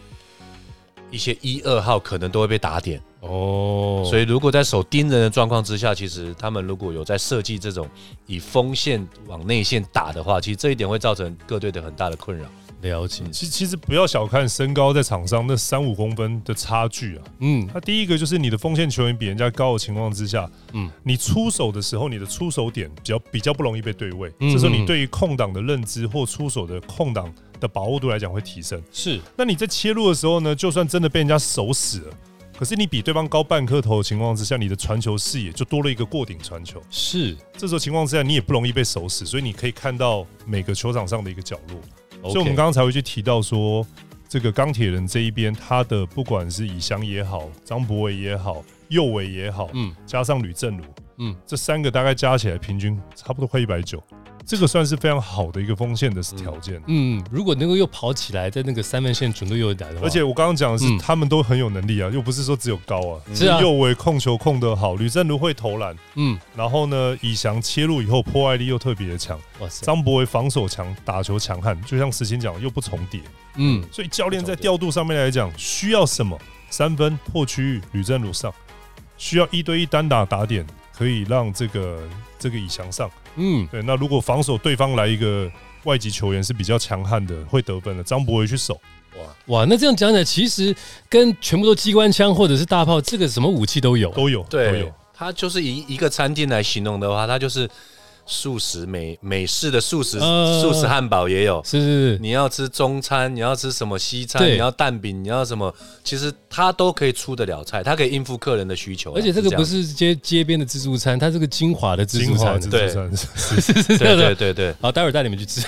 一些一二号可能都会被打点哦。所以如果在守盯人的状况之下，其实他们如果有在设计这种以锋线往内线打的话，其实这一点会造成各队的很大的困扰。了解，其其实不要小看身高在场上那三五公分的差距啊。嗯，他第一个就是你的锋线球员比人家高的情况之下，嗯，你出手的时候，你的出手点比较比较不容易被对位。这时候你对于空档的认知或出手的空档的把握度来讲会提升。是，那你在切入的时候呢，就算真的被人家守死了，可是你比对方高半颗头的情况之下，你的传球视野就多了一个过顶传球。是，这时候情况之下你也不容易被守死，所以你可以看到每个球场上的一个角落。所以，我们刚刚才会去提到说，这个钢铁人这一边，他的不管是以翔也好，张博伟也好，右伟也好，嗯，加上吕正儒，嗯，这三个大概加起来平均差不多快一百九。这个算是非常好的一个锋线的条件。嗯，如果能够又跑起来，在那个三分线准度又打的话，而且我刚刚讲的是他们都很有能力啊，又不是说只有高啊，是啊，右卫控球控得好，吕正如会投篮，嗯，然后呢，以翔切入以后破坏力又特别的强，哇塞，张博维防守强，打球强悍，就像石青讲又不重叠，嗯，所以教练在调度上面来讲，需要什么三分破区域，吕正如上，需要一对一单打打点，可以让这个这个以翔上。嗯，对。那如果防守对方来一个外籍球员是比较强悍的，会得分的，张博维去守。哇哇，那这样讲起来，其实跟全部都机关枪或者是大炮，这个什么武器都有，都有，对，都有。他就是以一个餐厅来形容的话，他就是。素食美美式的素食素食汉堡也有，是是是。你要吃中餐，你要吃什么西餐，你要蛋饼，你要什么，其实它都可以出得了菜，它可以应付客人的需求。而且这个不是街街边的自助餐，它这个精华的自助餐，对，是是是，对对对对。好，待会儿带你们去吃。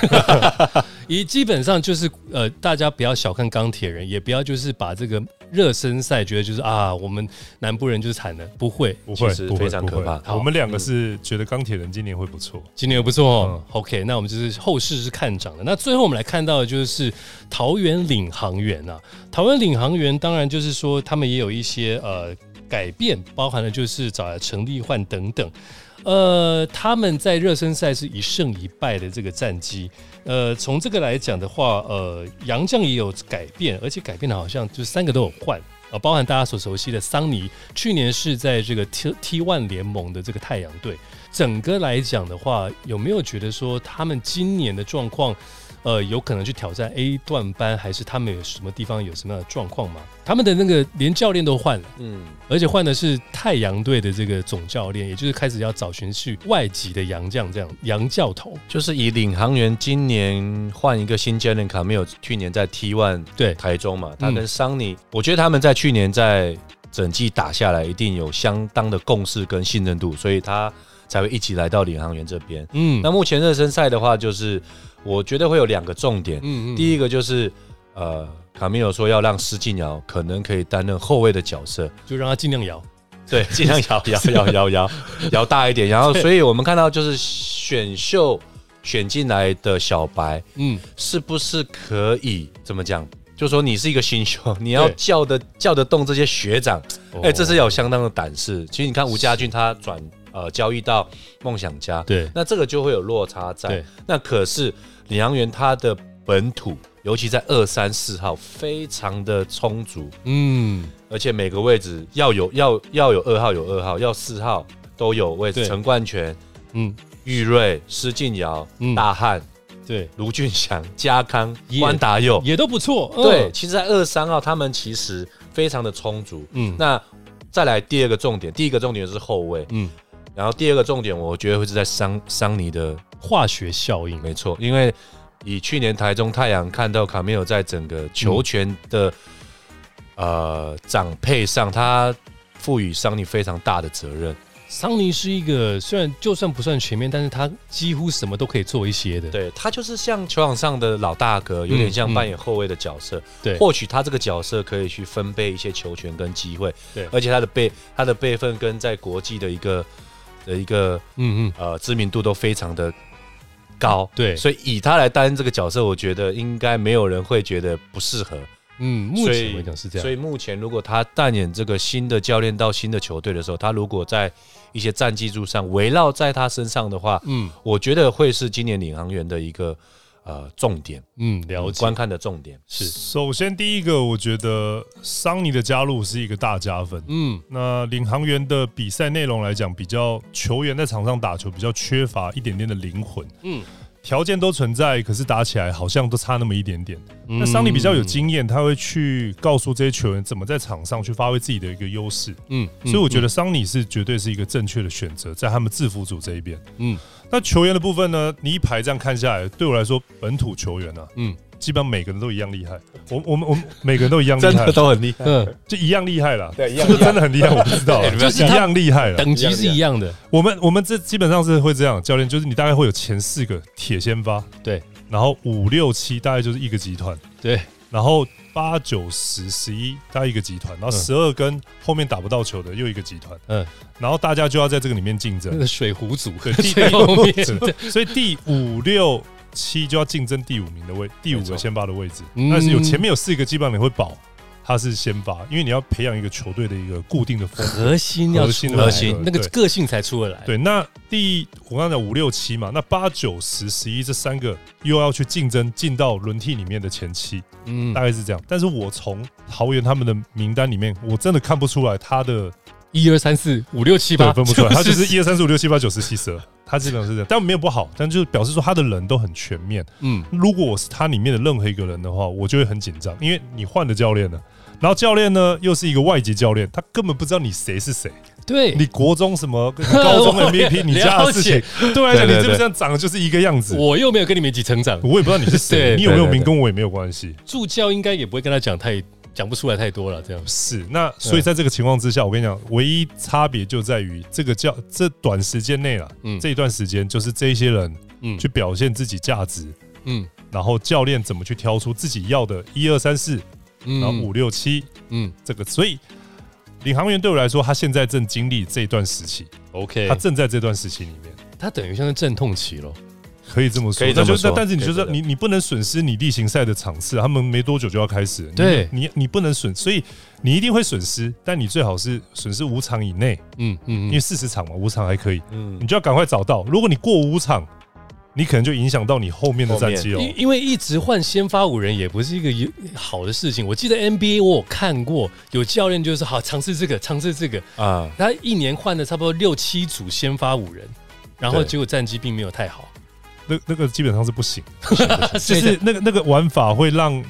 以基本上就是呃，大家不要小看钢铁人，也不要就是把这个热身赛觉得就是啊，我们南部人就是惨了，不会，不会，不会，非常可怕。我们两个是觉得钢铁人今年会不错，今年不错哦。OK，那我们就是后市是看涨的。那最后我们来看到的就是桃园领航员啊，桃园领航员当然就是说他们也有一些呃改变，包含了就是找来陈立焕等等。呃，他们在热身赛是一胜一败的这个战绩。呃，从这个来讲的话，呃，杨将也有改变，而且改变的好像就三个都有换啊，包含大家所熟悉的桑尼，去年是在这个 T T One 联盟的这个太阳队。整个来讲的话，有没有觉得说他们今年的状况？呃，有可能去挑战 A 段班，还是他们有什么地方有什么样的状况吗？他们的那个连教练都换了，嗯，而且换的是太阳队的这个总教练，也就是开始要找寻去外籍的洋将，这样洋教头，就是以领航员今年换一个新教练卡没有去年在 T One 对台中嘛，他跟桑尼，我觉得他们在去年在整季打下来，一定有相当的共识跟信任度，所以他才会一起来到领航员这边。嗯，那目前热身赛的话，就是。我觉得会有两个重点，嗯嗯，第一个就是，呃，卡米尔说要让施晋尧可能可以担任后卫的角色，就让他尽量摇，对，尽量摇摇摇摇摇摇大一点，然后，所以我们看到就是选秀选进来的小白，嗯，是不是可以怎么讲？就说你是一个新秀，你要叫得叫得动这些学长，哎，这是有相当的胆识。其实你看吴家俊他转呃交易到梦想家，对，那这个就会有落差在，那可是。李航元他的本土，尤其在二三四号，非常的充足，嗯，而且每个位置要有要要有二号有二号，要四号都有位置。陈冠全，嗯，玉瑞、施晋尧、大汉，对，卢俊祥、嘉康、关达佑。也都不错。对，其实，在二三号他们其实非常的充足。嗯，那再来第二个重点，第一个重点是后卫，嗯，然后第二个重点，我觉得会是在桑桑尼的。化学效应没错，因为以去年台中太阳看到卡梅尔在整个球权的呃长配上，他赋予桑尼非常大的责任。桑尼是一个虽然就算不算全面，但是他几乎什么都可以做一些的。对他就是像球场上的老大哥，有点像扮演后卫的角色。对，或许他这个角色可以去分配一些球权跟机会。对，而且他的辈他的辈分跟在国际的一个的一个嗯嗯呃知名度都非常的。高对，所以以他来担任这个角色，我觉得应该没有人会觉得不适合。嗯，目前来讲是这样。所以目前如果他扮演这个新的教练到新的球队的时候，他如果在一些战绩柱上围绕在他身上的话，嗯，我觉得会是今年领航员的一个。呃，重点，嗯，了解。观看的重点。是，首先第一个，我觉得桑尼的加入是一个大加分，嗯，那领航员的比赛内容来讲，比较球员在场上打球比较缺乏一点点的灵魂，嗯。条件都存在，可是打起来好像都差那么一点点。那桑尼比较有经验，他会去告诉这些球员怎么在场上去发挥自己的一个优势。嗯，所以我觉得桑尼是绝对是一个正确的选择，在他们制服组这一边。嗯，那球员的部分呢？你一排这样看下来，对我来说，本土球员呢，嗯。基本上每个人都一样厉害，我我们我们每个人都一样厉害，真的都很厉害，嗯，就一样厉害了，对，是不是真的很厉害？我不知道，就是一样厉害了，等级是一样的。我们我们这基本上是会这样，教练就是你大概会有前四个铁先发，对，然后五六七大概就是一个集团，对，然后八九十十一大概一个集团，然后十二跟后面打不到球的又一个集团，嗯，然后大家就要在这个里面竞争，那个水壶组，对，第后面，所以第五六。七就要竞争第五名的位，第五个先发的位置，但是有前面有四个基本上你会保，他是先发，因为你要培养一个球队的一个固定的核心，要核心核心那个个性才出得来。对，那第我刚才讲五六七嘛，那八九十十一这三个又要去竞争进到轮替里面的前期，嗯，大概是这样。但是我从桃园他们的名单里面，我真的看不出来他的。一二三四五六七八分不出来，他就是一二三四五六七八九十七十二，他基本上是这样，但没有不好，但就是表示说他的人都很全面。嗯，如果我是他里面的任何一个人的话，我就会很紧张，因为你换了教练了，然后教练呢又是一个外籍教练，他根本不知道你谁是谁。对，你国中什么 高中 MVP，你家的事情，对我来讲，你这么这样长得就是一个样子。我又没有跟你们一起成长，我也不知道你是谁，你有没有名跟我也没有关系。助教应该也不会跟他讲太。讲不出来太多了，这样是那，所以在这个情况之下，我跟你讲，唯一差别就在于这个教这短时间内了，嗯，这一段时间就是这些人，嗯，去表现自己价值，嗯，然后教练怎么去挑出自己要的一二三四然后五六七，嗯，这个所以领航员对我来说，他现在正经历这段时期，OK，他正在这段时期里面，他等于像是阵痛期了。可以这么说，那就那但是你就是你你不能损失你例行赛的场次，他们没多久就要开始，对，你你不能损，所以你一定会损失，但你最好是损失五场以内，嗯嗯，因为四十场嘛，五场还可以，嗯，你就要赶快找到，如果你过五场，你可能就影响到你后面的战绩哦，因因为一直换先发五人也不是一个好的事情，我记得 NBA 我有看过，有教练就是好尝试这个尝试这个。啊，他一年换了差不多六七组先发五人，然后结果战绩并没有太好。那那个基本上是不行，就是那个那个玩法会让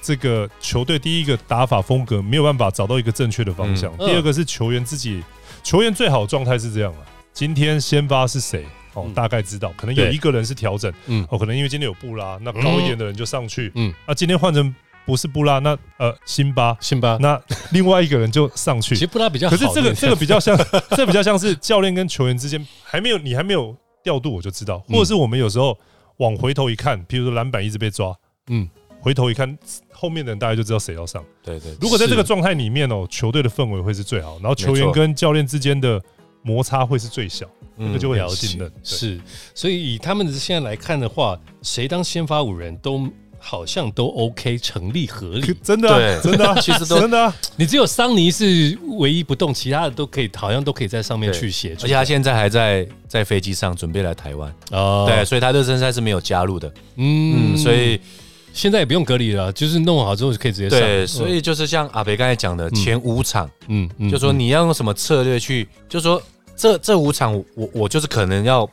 这个球队第一个打法风格没有办法找到一个正确的方向，第二个是球员自己球员最好状态是这样啊，今天先发是谁哦，大概知道，可能有一个人是调整，嗯，哦，可能因为今天有布拉，那高一点的人就上去，嗯，那今天换成不是布拉，那呃辛巴辛巴，那另外一个人就上去，其实布拉比较好，可是这个这个比较像，这比较像是教练跟球员之间还没有你还没有。调度我就知道，或者是我们有时候往回头一看，譬如说篮板一直被抓，嗯，回头一看后面的人大概就知道谁要上。对对，如果在这个状态里面哦，球队的氛围会是最好，然后球员跟教练之间的摩擦会是最小，那个就会很信任。是，所以以他们现在来看的话，谁当先发五人都。好像都 OK，成立合理，真的，真的，其实都真的。你只有桑尼是唯一不动，其他的都可以，好像都可以在上面去写。而且他现在还在在飞机上准备来台湾哦，对，所以他热身赛是没有加入的。嗯，所以现在也不用隔离了，就是弄好之后就可以直接上。对，所以就是像阿北刚才讲的，前五场，嗯，就说你要用什么策略去，就说这这五场，我我就是可能要。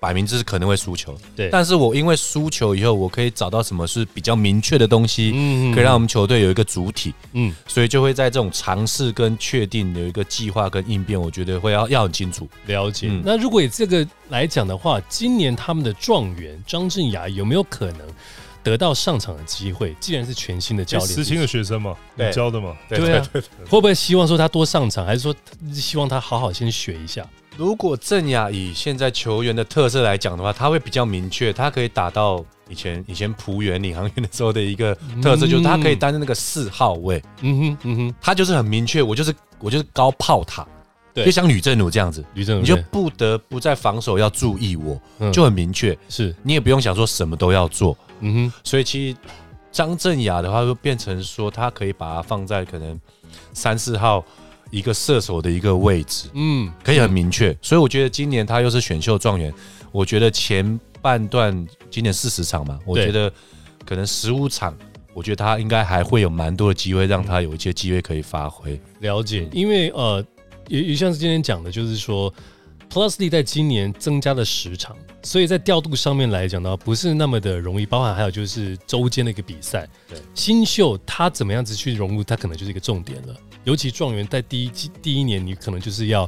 摆明就是可能会输球，对。但是我因为输球以后，我可以找到什么是比较明确的东西，嗯，可以让我们球队有一个主体，嗯，所以就会在这种尝试跟确定有一个计划跟应变，我觉得会要要很清楚了解。那如果以这个来讲的话，今年他们的状元张镇雅有没有可能得到上场的机会？既然是全新的教练，实青的学生嘛，你教的嘛，对啊，会不会希望说他多上场，还是说希望他好好先学一下？如果郑雅以现在球员的特色来讲的话，他会比较明确，他可以打到以前以前浦原领航员的时候的一个特色，就是他可以担任那个四号位。嗯哼，嗯哼，他就是很明确，我就是我就是高炮塔，就像吕正儒这样子，吕正儒你就不得不在防守要注意我，就很明确，是。你也不用想说什么都要做。嗯哼，所以其实张镇雅的话，就变成说他可以把它放在可能三四号。一个射手的一个位置，嗯，可以很明确，所以我觉得今年他又是选秀状元，我觉得前半段今年四十场嘛，我觉得可能十五场，我觉得他应该还会有蛮多的机会，让他有一些机会可以发挥。了解，因为呃，也也像是今天讲的，就是说。Plusly 在今年增加了十场，所以在调度上面来讲呢，不是那么的容易。包含还有就是周间的一个比赛，对新秀他怎么样子去融入，他可能就是一个重点了。尤其状元在第一季第一年，你可能就是要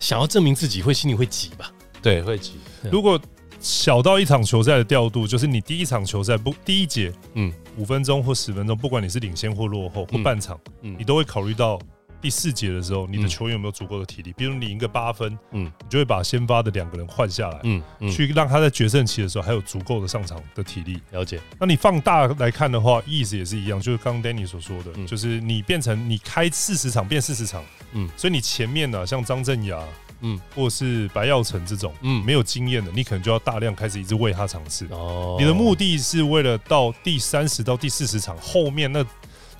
想要证明自己，会心里会急吧？对，会急。如果小到一场球赛的调度，就是你第一场球赛不第一节，嗯，五分钟或十分钟，不管你是领先或落后或半场，嗯，你都会考虑到。第四节的时候，你的球员有没有足够的体力？比如你赢个八分，嗯，你就会把先发的两个人换下来，嗯，去让他在决胜期的时候还有足够的上场的体力。了解。那你放大来看的话，意思也是一样，就是刚刚 Danny 所说的，就是你变成你开四十场变四十场，嗯，所以你前面呢，像张镇雅，嗯，或是白耀成这种，嗯，没有经验的，你可能就要大量开始一直喂他尝试。哦，你的目的是为了到第三十到第四十场后面那。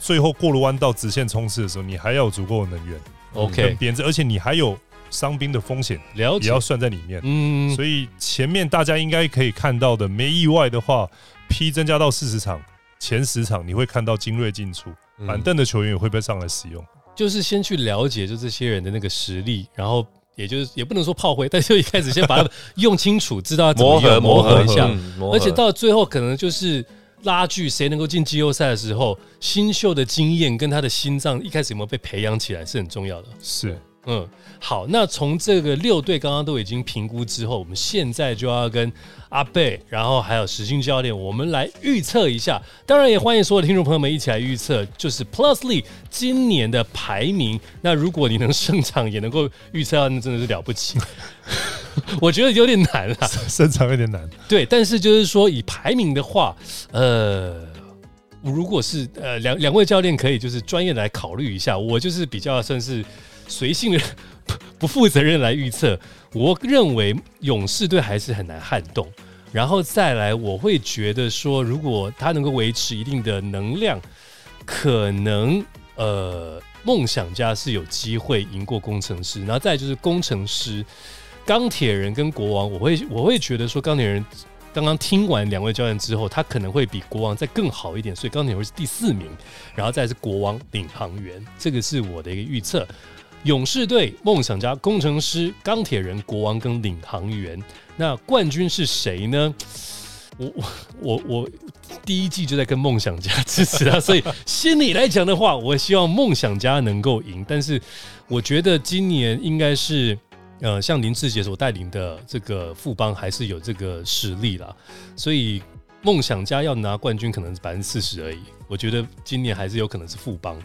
最后过了弯道直线冲刺的时候，你还要有足够的能源，OK，编制，而且你还有伤兵的风险，也要算在里面。嗯，所以前面大家应该可以看到的，没意外的话，P 增加到四十场，前十场你会看到精锐进出，板凳的球员也会被上来使用。就是先去了解就这些人的那个实力，然后也就是也不能说炮灰，但就一开始先把它用清楚，知道怎么磨合磨合一下，而且到最后可能就是。拉锯谁能够进季后赛的时候，新秀的经验跟他的心脏一开始有没有被培养起来是很重要的。是，嗯，好，那从这个六队刚刚都已经评估之后，我们现在就要跟阿贝，然后还有石鑫教练，我们来预测一下。当然也欢迎所有的听众朋友们一起来预测，就是 Plusly 今年的排名。那如果你能胜场也能够预测到，那真的是了不起。我觉得有点难啊，身长有点难。对，但是就是说以排名的话，呃，如果是呃两两位教练可以就是专业来考虑一下，我就是比较算是随性的不 不负责任来预测。我认为勇士队还是很难撼动，然后再来我会觉得说，如果他能够维持一定的能量，可能呃梦想家是有机会赢过工程师，然后再就是工程师、钢铁人跟国王，我会我会觉得说钢铁人。刚刚听完两位教练之后，他可能会比国王再更好一点，所以钢铁会是第四名，然后再是国王领航员，这个是我的一个预测。勇士队、梦想家、工程师、钢铁人、国王跟领航员，那冠军是谁呢？我我我我第一季就在跟梦想家支持他，所以心里来讲的话，我希望梦想家能够赢，但是我觉得今年应该是。呃，像林志杰所带领的这个富邦还是有这个实力啦，所以梦想家要拿冠军可能是百分之四十而已。我觉得今年还是有可能是富邦。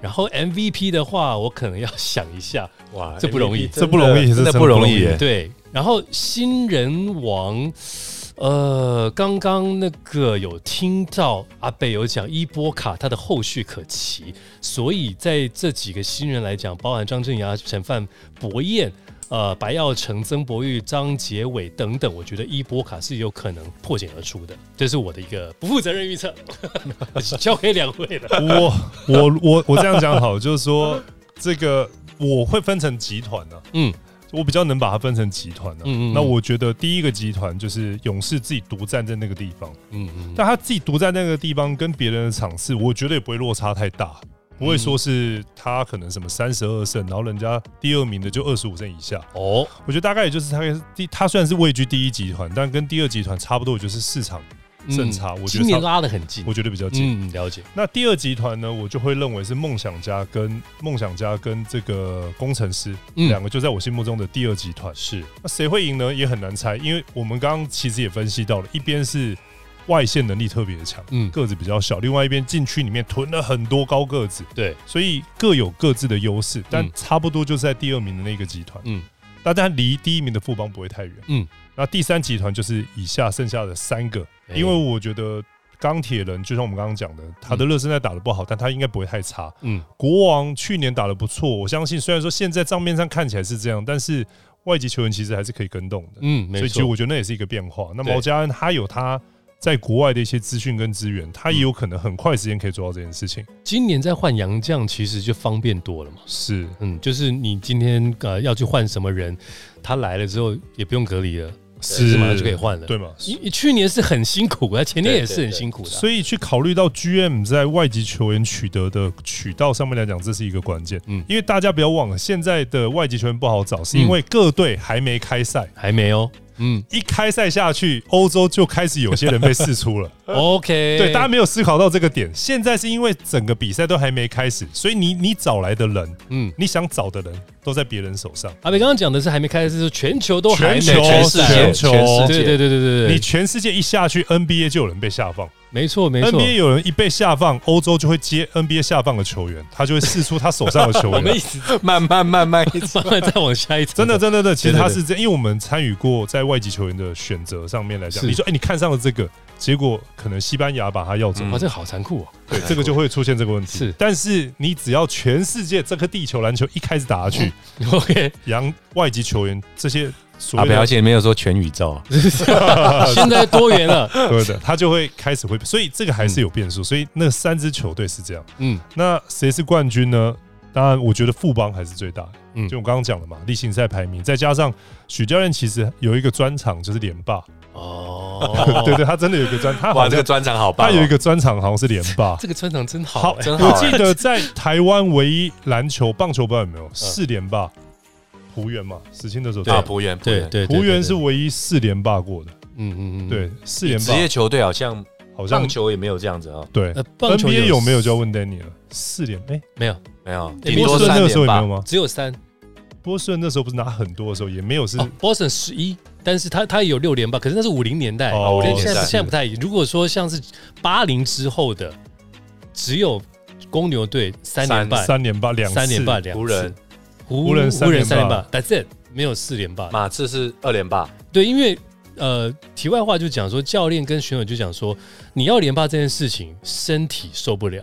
然后 MVP 的话，我可能要想一下，哇，这不容易，这不容易，真的不容易。对，然后新人王，呃，刚刚那个有听到阿贝有讲伊波卡他的后续可期，所以在这几个新人来讲，包含张镇雅、陈范、博彦。呃，白耀成、曾博玉、张杰伟等等，我觉得伊波卡是有可能破茧而出的，这是我的一个不负责任预测，交给两位了。我我我我这样讲好，就是说这个我会分成集团呢，嗯，我比较能把它分成集团呢。嗯嗯。那我觉得第一个集团就是勇士自己独占在那个地方，嗯嗯，但他自己独占那个地方跟别人的场次，我觉得也不会落差太大。不会说是他可能什么三十二胜，然后人家第二名的就二十五胜以下哦。我觉得大概也就是他第他虽然是位居第一集团，但跟第二集团差不多，就是市场胜差。我觉得今年拉的很近，我觉得比较近。嗯，了解。那第二集团呢，我就会认为是梦想家跟梦想家跟这个工程师两个就在我心目中的第二集团。是那谁会赢呢？也很难猜，因为我们刚刚其实也分析到了，一边是。外线能力特别强，嗯，个子比较小。另外一边禁区里面囤了很多高个子，对，所以各有各自的优势，但差不多就是在第二名的那个集团，嗯，大家离第一名的富邦不会太远，嗯。那第三集团就是以下剩下的三个，因为我觉得钢铁人就像我们刚刚讲的，他的热身赛打的不好，但他应该不会太差，嗯。国王去年打的不错，我相信虽然说现在账面上看起来是这样，但是外籍球员其实还是可以跟动的，嗯，所以其实我觉得那也是一个变化。那毛家恩他有他。在国外的一些资讯跟资源，他也有可能很快时间可以做到这件事情。今年在换洋将，其实就方便多了嘛。是，嗯，就是你今天呃要去换什么人，他来了之后也不用隔离了，是马上就可以换了，对吗？你你去年是很辛苦，的，前年也是很辛苦的。所以去考虑到 GM 在外籍球员取得的渠道上面来讲，这是一个关键。嗯，因为大家不要忘了，现在的外籍球员不好找，是因为各队还没开赛，还没哦。嗯，一开赛下去，欧洲就开始有些人被试出了。OK，对，大家没有思考到这个点。现在是因为整个比赛都还没开始，所以你你找来的人，嗯，你想找的人都在别人手上。阿北刚刚讲的是还没开始，是全球都全球全世界，全球，对对对对对对，你全世界一下去，NBA 就有人被下放。没错，没错。NBA 有人一被下放，欧洲就会接 NBA 下放的球员，他就会试出他手上的球员。我们一直慢慢慢慢慢慢再往下一层。真的，真的，真的，其实他是这样，因为我们参与过在外籍球员的选择上面来讲，你说，哎，你看上了这个，结果可能西班牙把他要走，哇，这好残酷哦。对，这个就会出现这个问题。是，但是你只要全世界这颗地球篮球一开始打下去，OK，洋外籍球员这些。啊，表姐没有说全宇宙，啊 现在多元了，对的，他就会开始会，所以这个还是有变数，所以那三支球队是这样，嗯，那谁是冠军呢？当然，我觉得富邦还是最大的，嗯，就我刚刚讲了嘛，例行赛排名，再加上许教练其实有一个专场就是连霸，哦，对对，他真的有一个专，他哇，这个专场好棒，他有一个专场好像是连霸，这个专场真好，真好，我记得在台湾唯一篮球棒球不知道有没有？四连霸。浦原嘛，死青的时候。啊，浦原，对对，浦原是唯一四连霸过的，嗯嗯嗯，对，四连霸。职业球队好像好像棒球也没有这样子啊，对，NBA 有没有就要问 Danny 了，四连哎，没有。没有，波士顿那个时候也没有吗？只有三，波士顿那时候不是拿很多的时候也没有是，波士顿十一，但是他他也有六连霸，可是那是五零年代，哦，现在现在不太一样。如果说像是八零之后的，只有公牛队三连霸，三连霸两三连霸两湖人。湖人三连霸，That's it，没有四连霸。马刺是二连霸。对，因为呃，题外话就讲说，教练跟选手就讲说，你要连霸这件事情，身体受不了。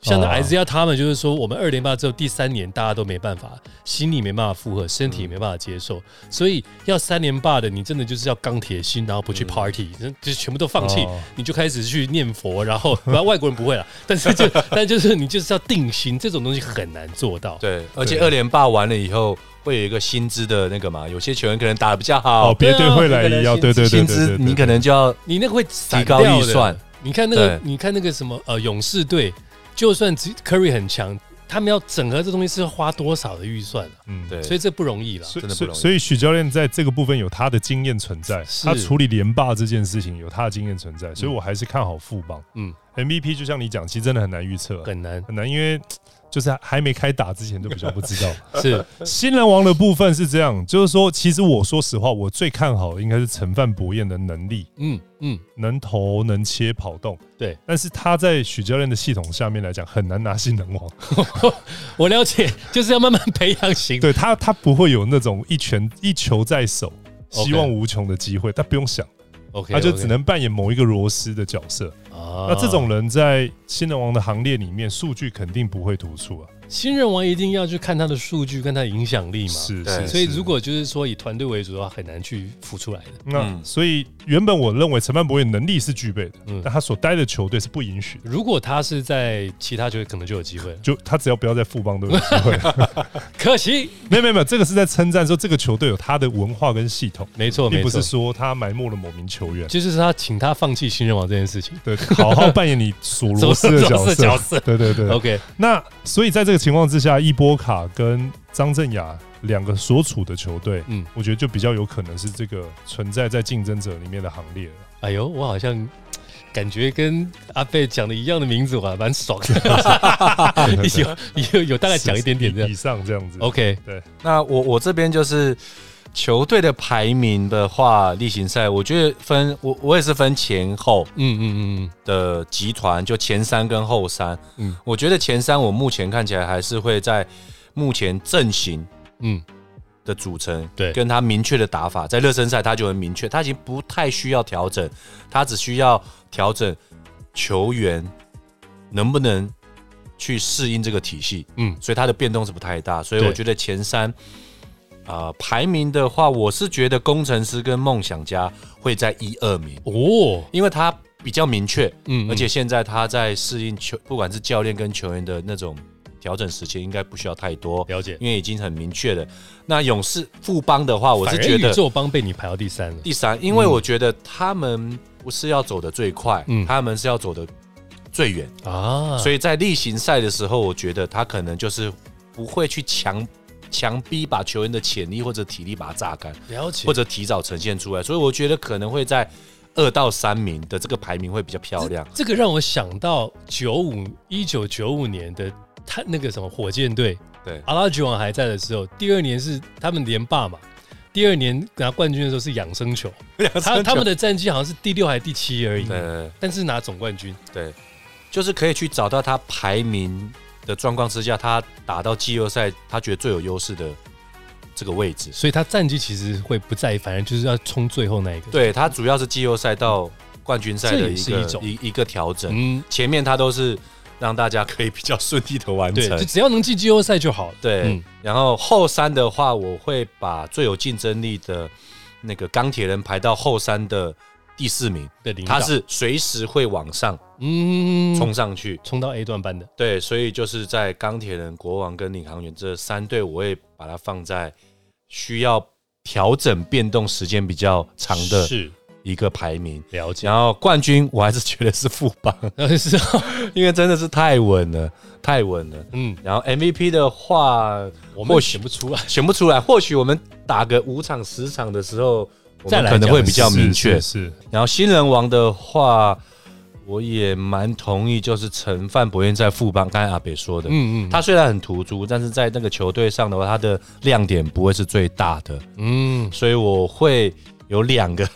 像那 S 亚他们就是说，我们二连霸之后第三年大家都没办法，心理没办法负荷，身体没办法接受，所以要三连霸的，你真的就是要钢铁心，然后不去 party，就全部都放弃，你就开始去念佛，然后然 后外国人不会了，但是就 但就是你就是要定心，这种东西很难做到。对，而且二连霸完了以后。会有一个薪资的那个嘛？有些球员可能打的比较好，别队会来要，对对对，薪资你可能就要你那个会提高预算。你看那个，你看那个什么呃，勇士队，就算 Curry 很强，他们要整合这东西是要花多少的预算嗯，对，所以这不容易了，真的不容易。所以许教练在这个部分有他的经验存在，他处理连霸这件事情有他的经验存在，所以我还是看好富邦。嗯，MVP 就像你讲，其实真的很难预测，很难。很难，因为。就是还没开打之前就比较不知道，是。新人王的部分是这样，就是说，其实我说实话，我最看好的应该是陈范博彦的能力，嗯嗯，能投能切跑动，对，但是他在许教练的系统下面来讲很难拿新人王，我了解，就是要慢慢培养型，对他他不会有那种一拳一球在手，希望无穷的机会，他不用想。他就只能扮演某一个螺丝的角色，那这种人在新人王的行列里面，数据肯定不会突出啊。新人王一定要去看他的数据跟他的影响力嘛，是是，所以如果就是说以团队为主的话，很难去浮出来的。那所以原本我认为陈曼博也能力是具备的，嗯，但他所待的球队是不允许。如果他是在其他球队，可能就有机会。就他只要不要在富邦都有机会。可惜，没有没有没有，这个是在称赞说这个球队有他的文化跟系统，没错，并不是说他埋没了某名球员，就是他请他放弃新人王这件事情，对，好好扮演你索罗斯的角色，对对对，OK。那所以在这个情况之下，伊。波卡跟张镇雅两个所处的球队，嗯，我觉得就比较有可能是这个存在在竞争者里面的行列了。哎呦，我好像感觉跟阿贝讲的一样的名字，我还蛮爽的。有有有大概讲一点点这样以上这样子。OK，对。那我我这边就是球队的排名的话，例行赛我觉得分我我也是分前后，嗯嗯嗯的集团，就前三跟后三。嗯，我觉得前三我目前看起来还是会在。目前阵型，嗯，的组成，对，跟他明确的打法，在热身赛他就很明确，他已经不太需要调整，他只需要调整球员能不能去适应这个体系，嗯，所以他的变动是不太大，所以我觉得前三，啊，排名的话，我是觉得工程师跟梦想家会在一二名哦，因为他比较明确，嗯，而且现在他在适应球，不管是教练跟球员的那种。调整时间应该不需要太多，了解，因为已经很明确了。那勇士富邦的话，我是觉得宇宙邦被你排到第三了。第三，因为我觉得他们不是要走的最快，嗯，他们是要走的最远啊。所以在例行赛的时候，我觉得他可能就是不会去强强逼把球员的潜力或者体力把它榨干，了解，或者提早呈现出来。所以我觉得可能会在二到三名的这个排名会比较漂亮。这个让我想到九五一九九五年的。他那个什么火箭队，对阿拉吉王还在的时候，第二年是他们连霸嘛。第二年拿冠军的时候是养生球，他他们的战绩好像是第六还是第七而已。对，但是拿总冠军，对，就是可以去找到他排名的状况之下，他打到季后赛，他觉得最有优势的这个位置，所以他战绩其实会不在意，反正就是要冲最后那一个。对他主要是季后赛到冠军赛的一个一一个调整，嗯，前面他都是。让大家可以比较顺利的完成，就只要能进季后赛就好。对，然后后三的话，我会把最有竞争力的那个钢铁人排到后三的第四名。对，他是随时会往上，嗯，冲上去，冲到 A 段班的。对，所以就是在钢铁人、国王跟领航员这三队，我会把它放在需要调整变动时间比较长的。是。一个排名了解，然后冠军我还是觉得是副帮，是，因为真的是太稳了，太稳了。嗯，然后 MVP 的话，我们选不出来，选不出来。或许我们打个五场十场的时候，我们可能会比较明确。是，然后新人王的话，我也蛮同意，就是陈范博彦在副帮，刚才阿北说的，嗯嗯，他虽然很突出，但是在那个球队上的话，他的亮点不会是最大的。嗯，所以我会有两个。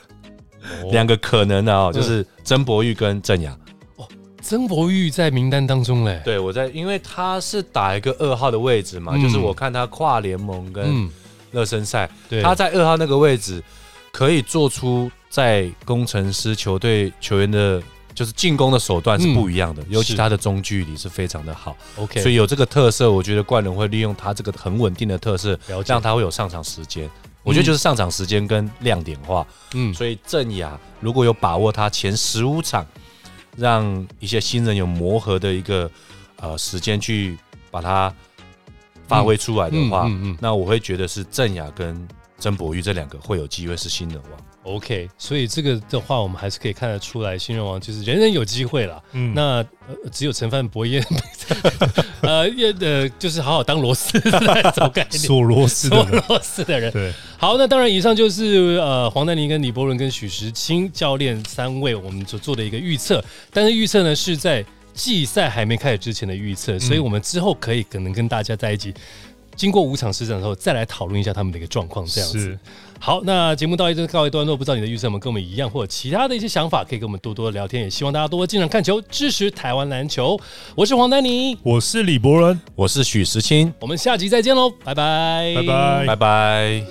两个可能的哦，就是曾博玉跟郑雅。哦，曾博玉在名单当中嘞。对，我在，因为他是打一个二号的位置嘛，就是我看他跨联盟跟热身赛，他在二号那个位置，可以做出在工程师球队球员的。就是进攻的手段是不一样的，尤其他的中距离是非常的好。OK，所以有这个特色，我觉得冠伦会利用他这个很稳定的特色，让他会有上场时间。我觉得就是上场时间跟亮点化。嗯，所以郑雅如果有把握他前十五场，让一些新人有磨合的一个呃时间去把它发挥出来的话，嗯嗯那我会觉得是郑雅跟曾博玉这两个会有机会是新人王。OK，所以这个的话，我们还是可以看得出来，新人王就是人人有机会了。嗯，那只有陈范博彦，呃，呃，就是好好当螺丝那种概念，锁螺丝、锁螺丝的人。对，好，那当然，以上就是呃黄丹妮跟李伯伦跟许时清教练三位我们所做的一个预测，但是预测呢是在季赛还没开始之前的预测，所以我们之后可以可能跟大家在一起，经过五场实战之后，再来讨论一下他们的一个状况，这样子。好，那节目到这告一段落，不知道你的预测们跟我们一样，或者其他的一些想法，可以跟我们多多聊天。也希望大家多多进场看球，支持台湾篮球。我是黄丹妮，我是李博伦，我是许时清，我们下集再见喽，拜拜，拜拜，拜拜。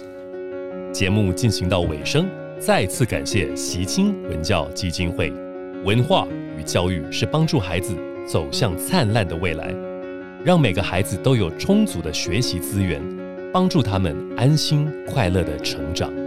节目进行到尾声，再次感谢习清文教基金会。文化与教育是帮助孩子走向灿烂的未来，让每个孩子都有充足的学习资源。帮助他们安心快乐的成长。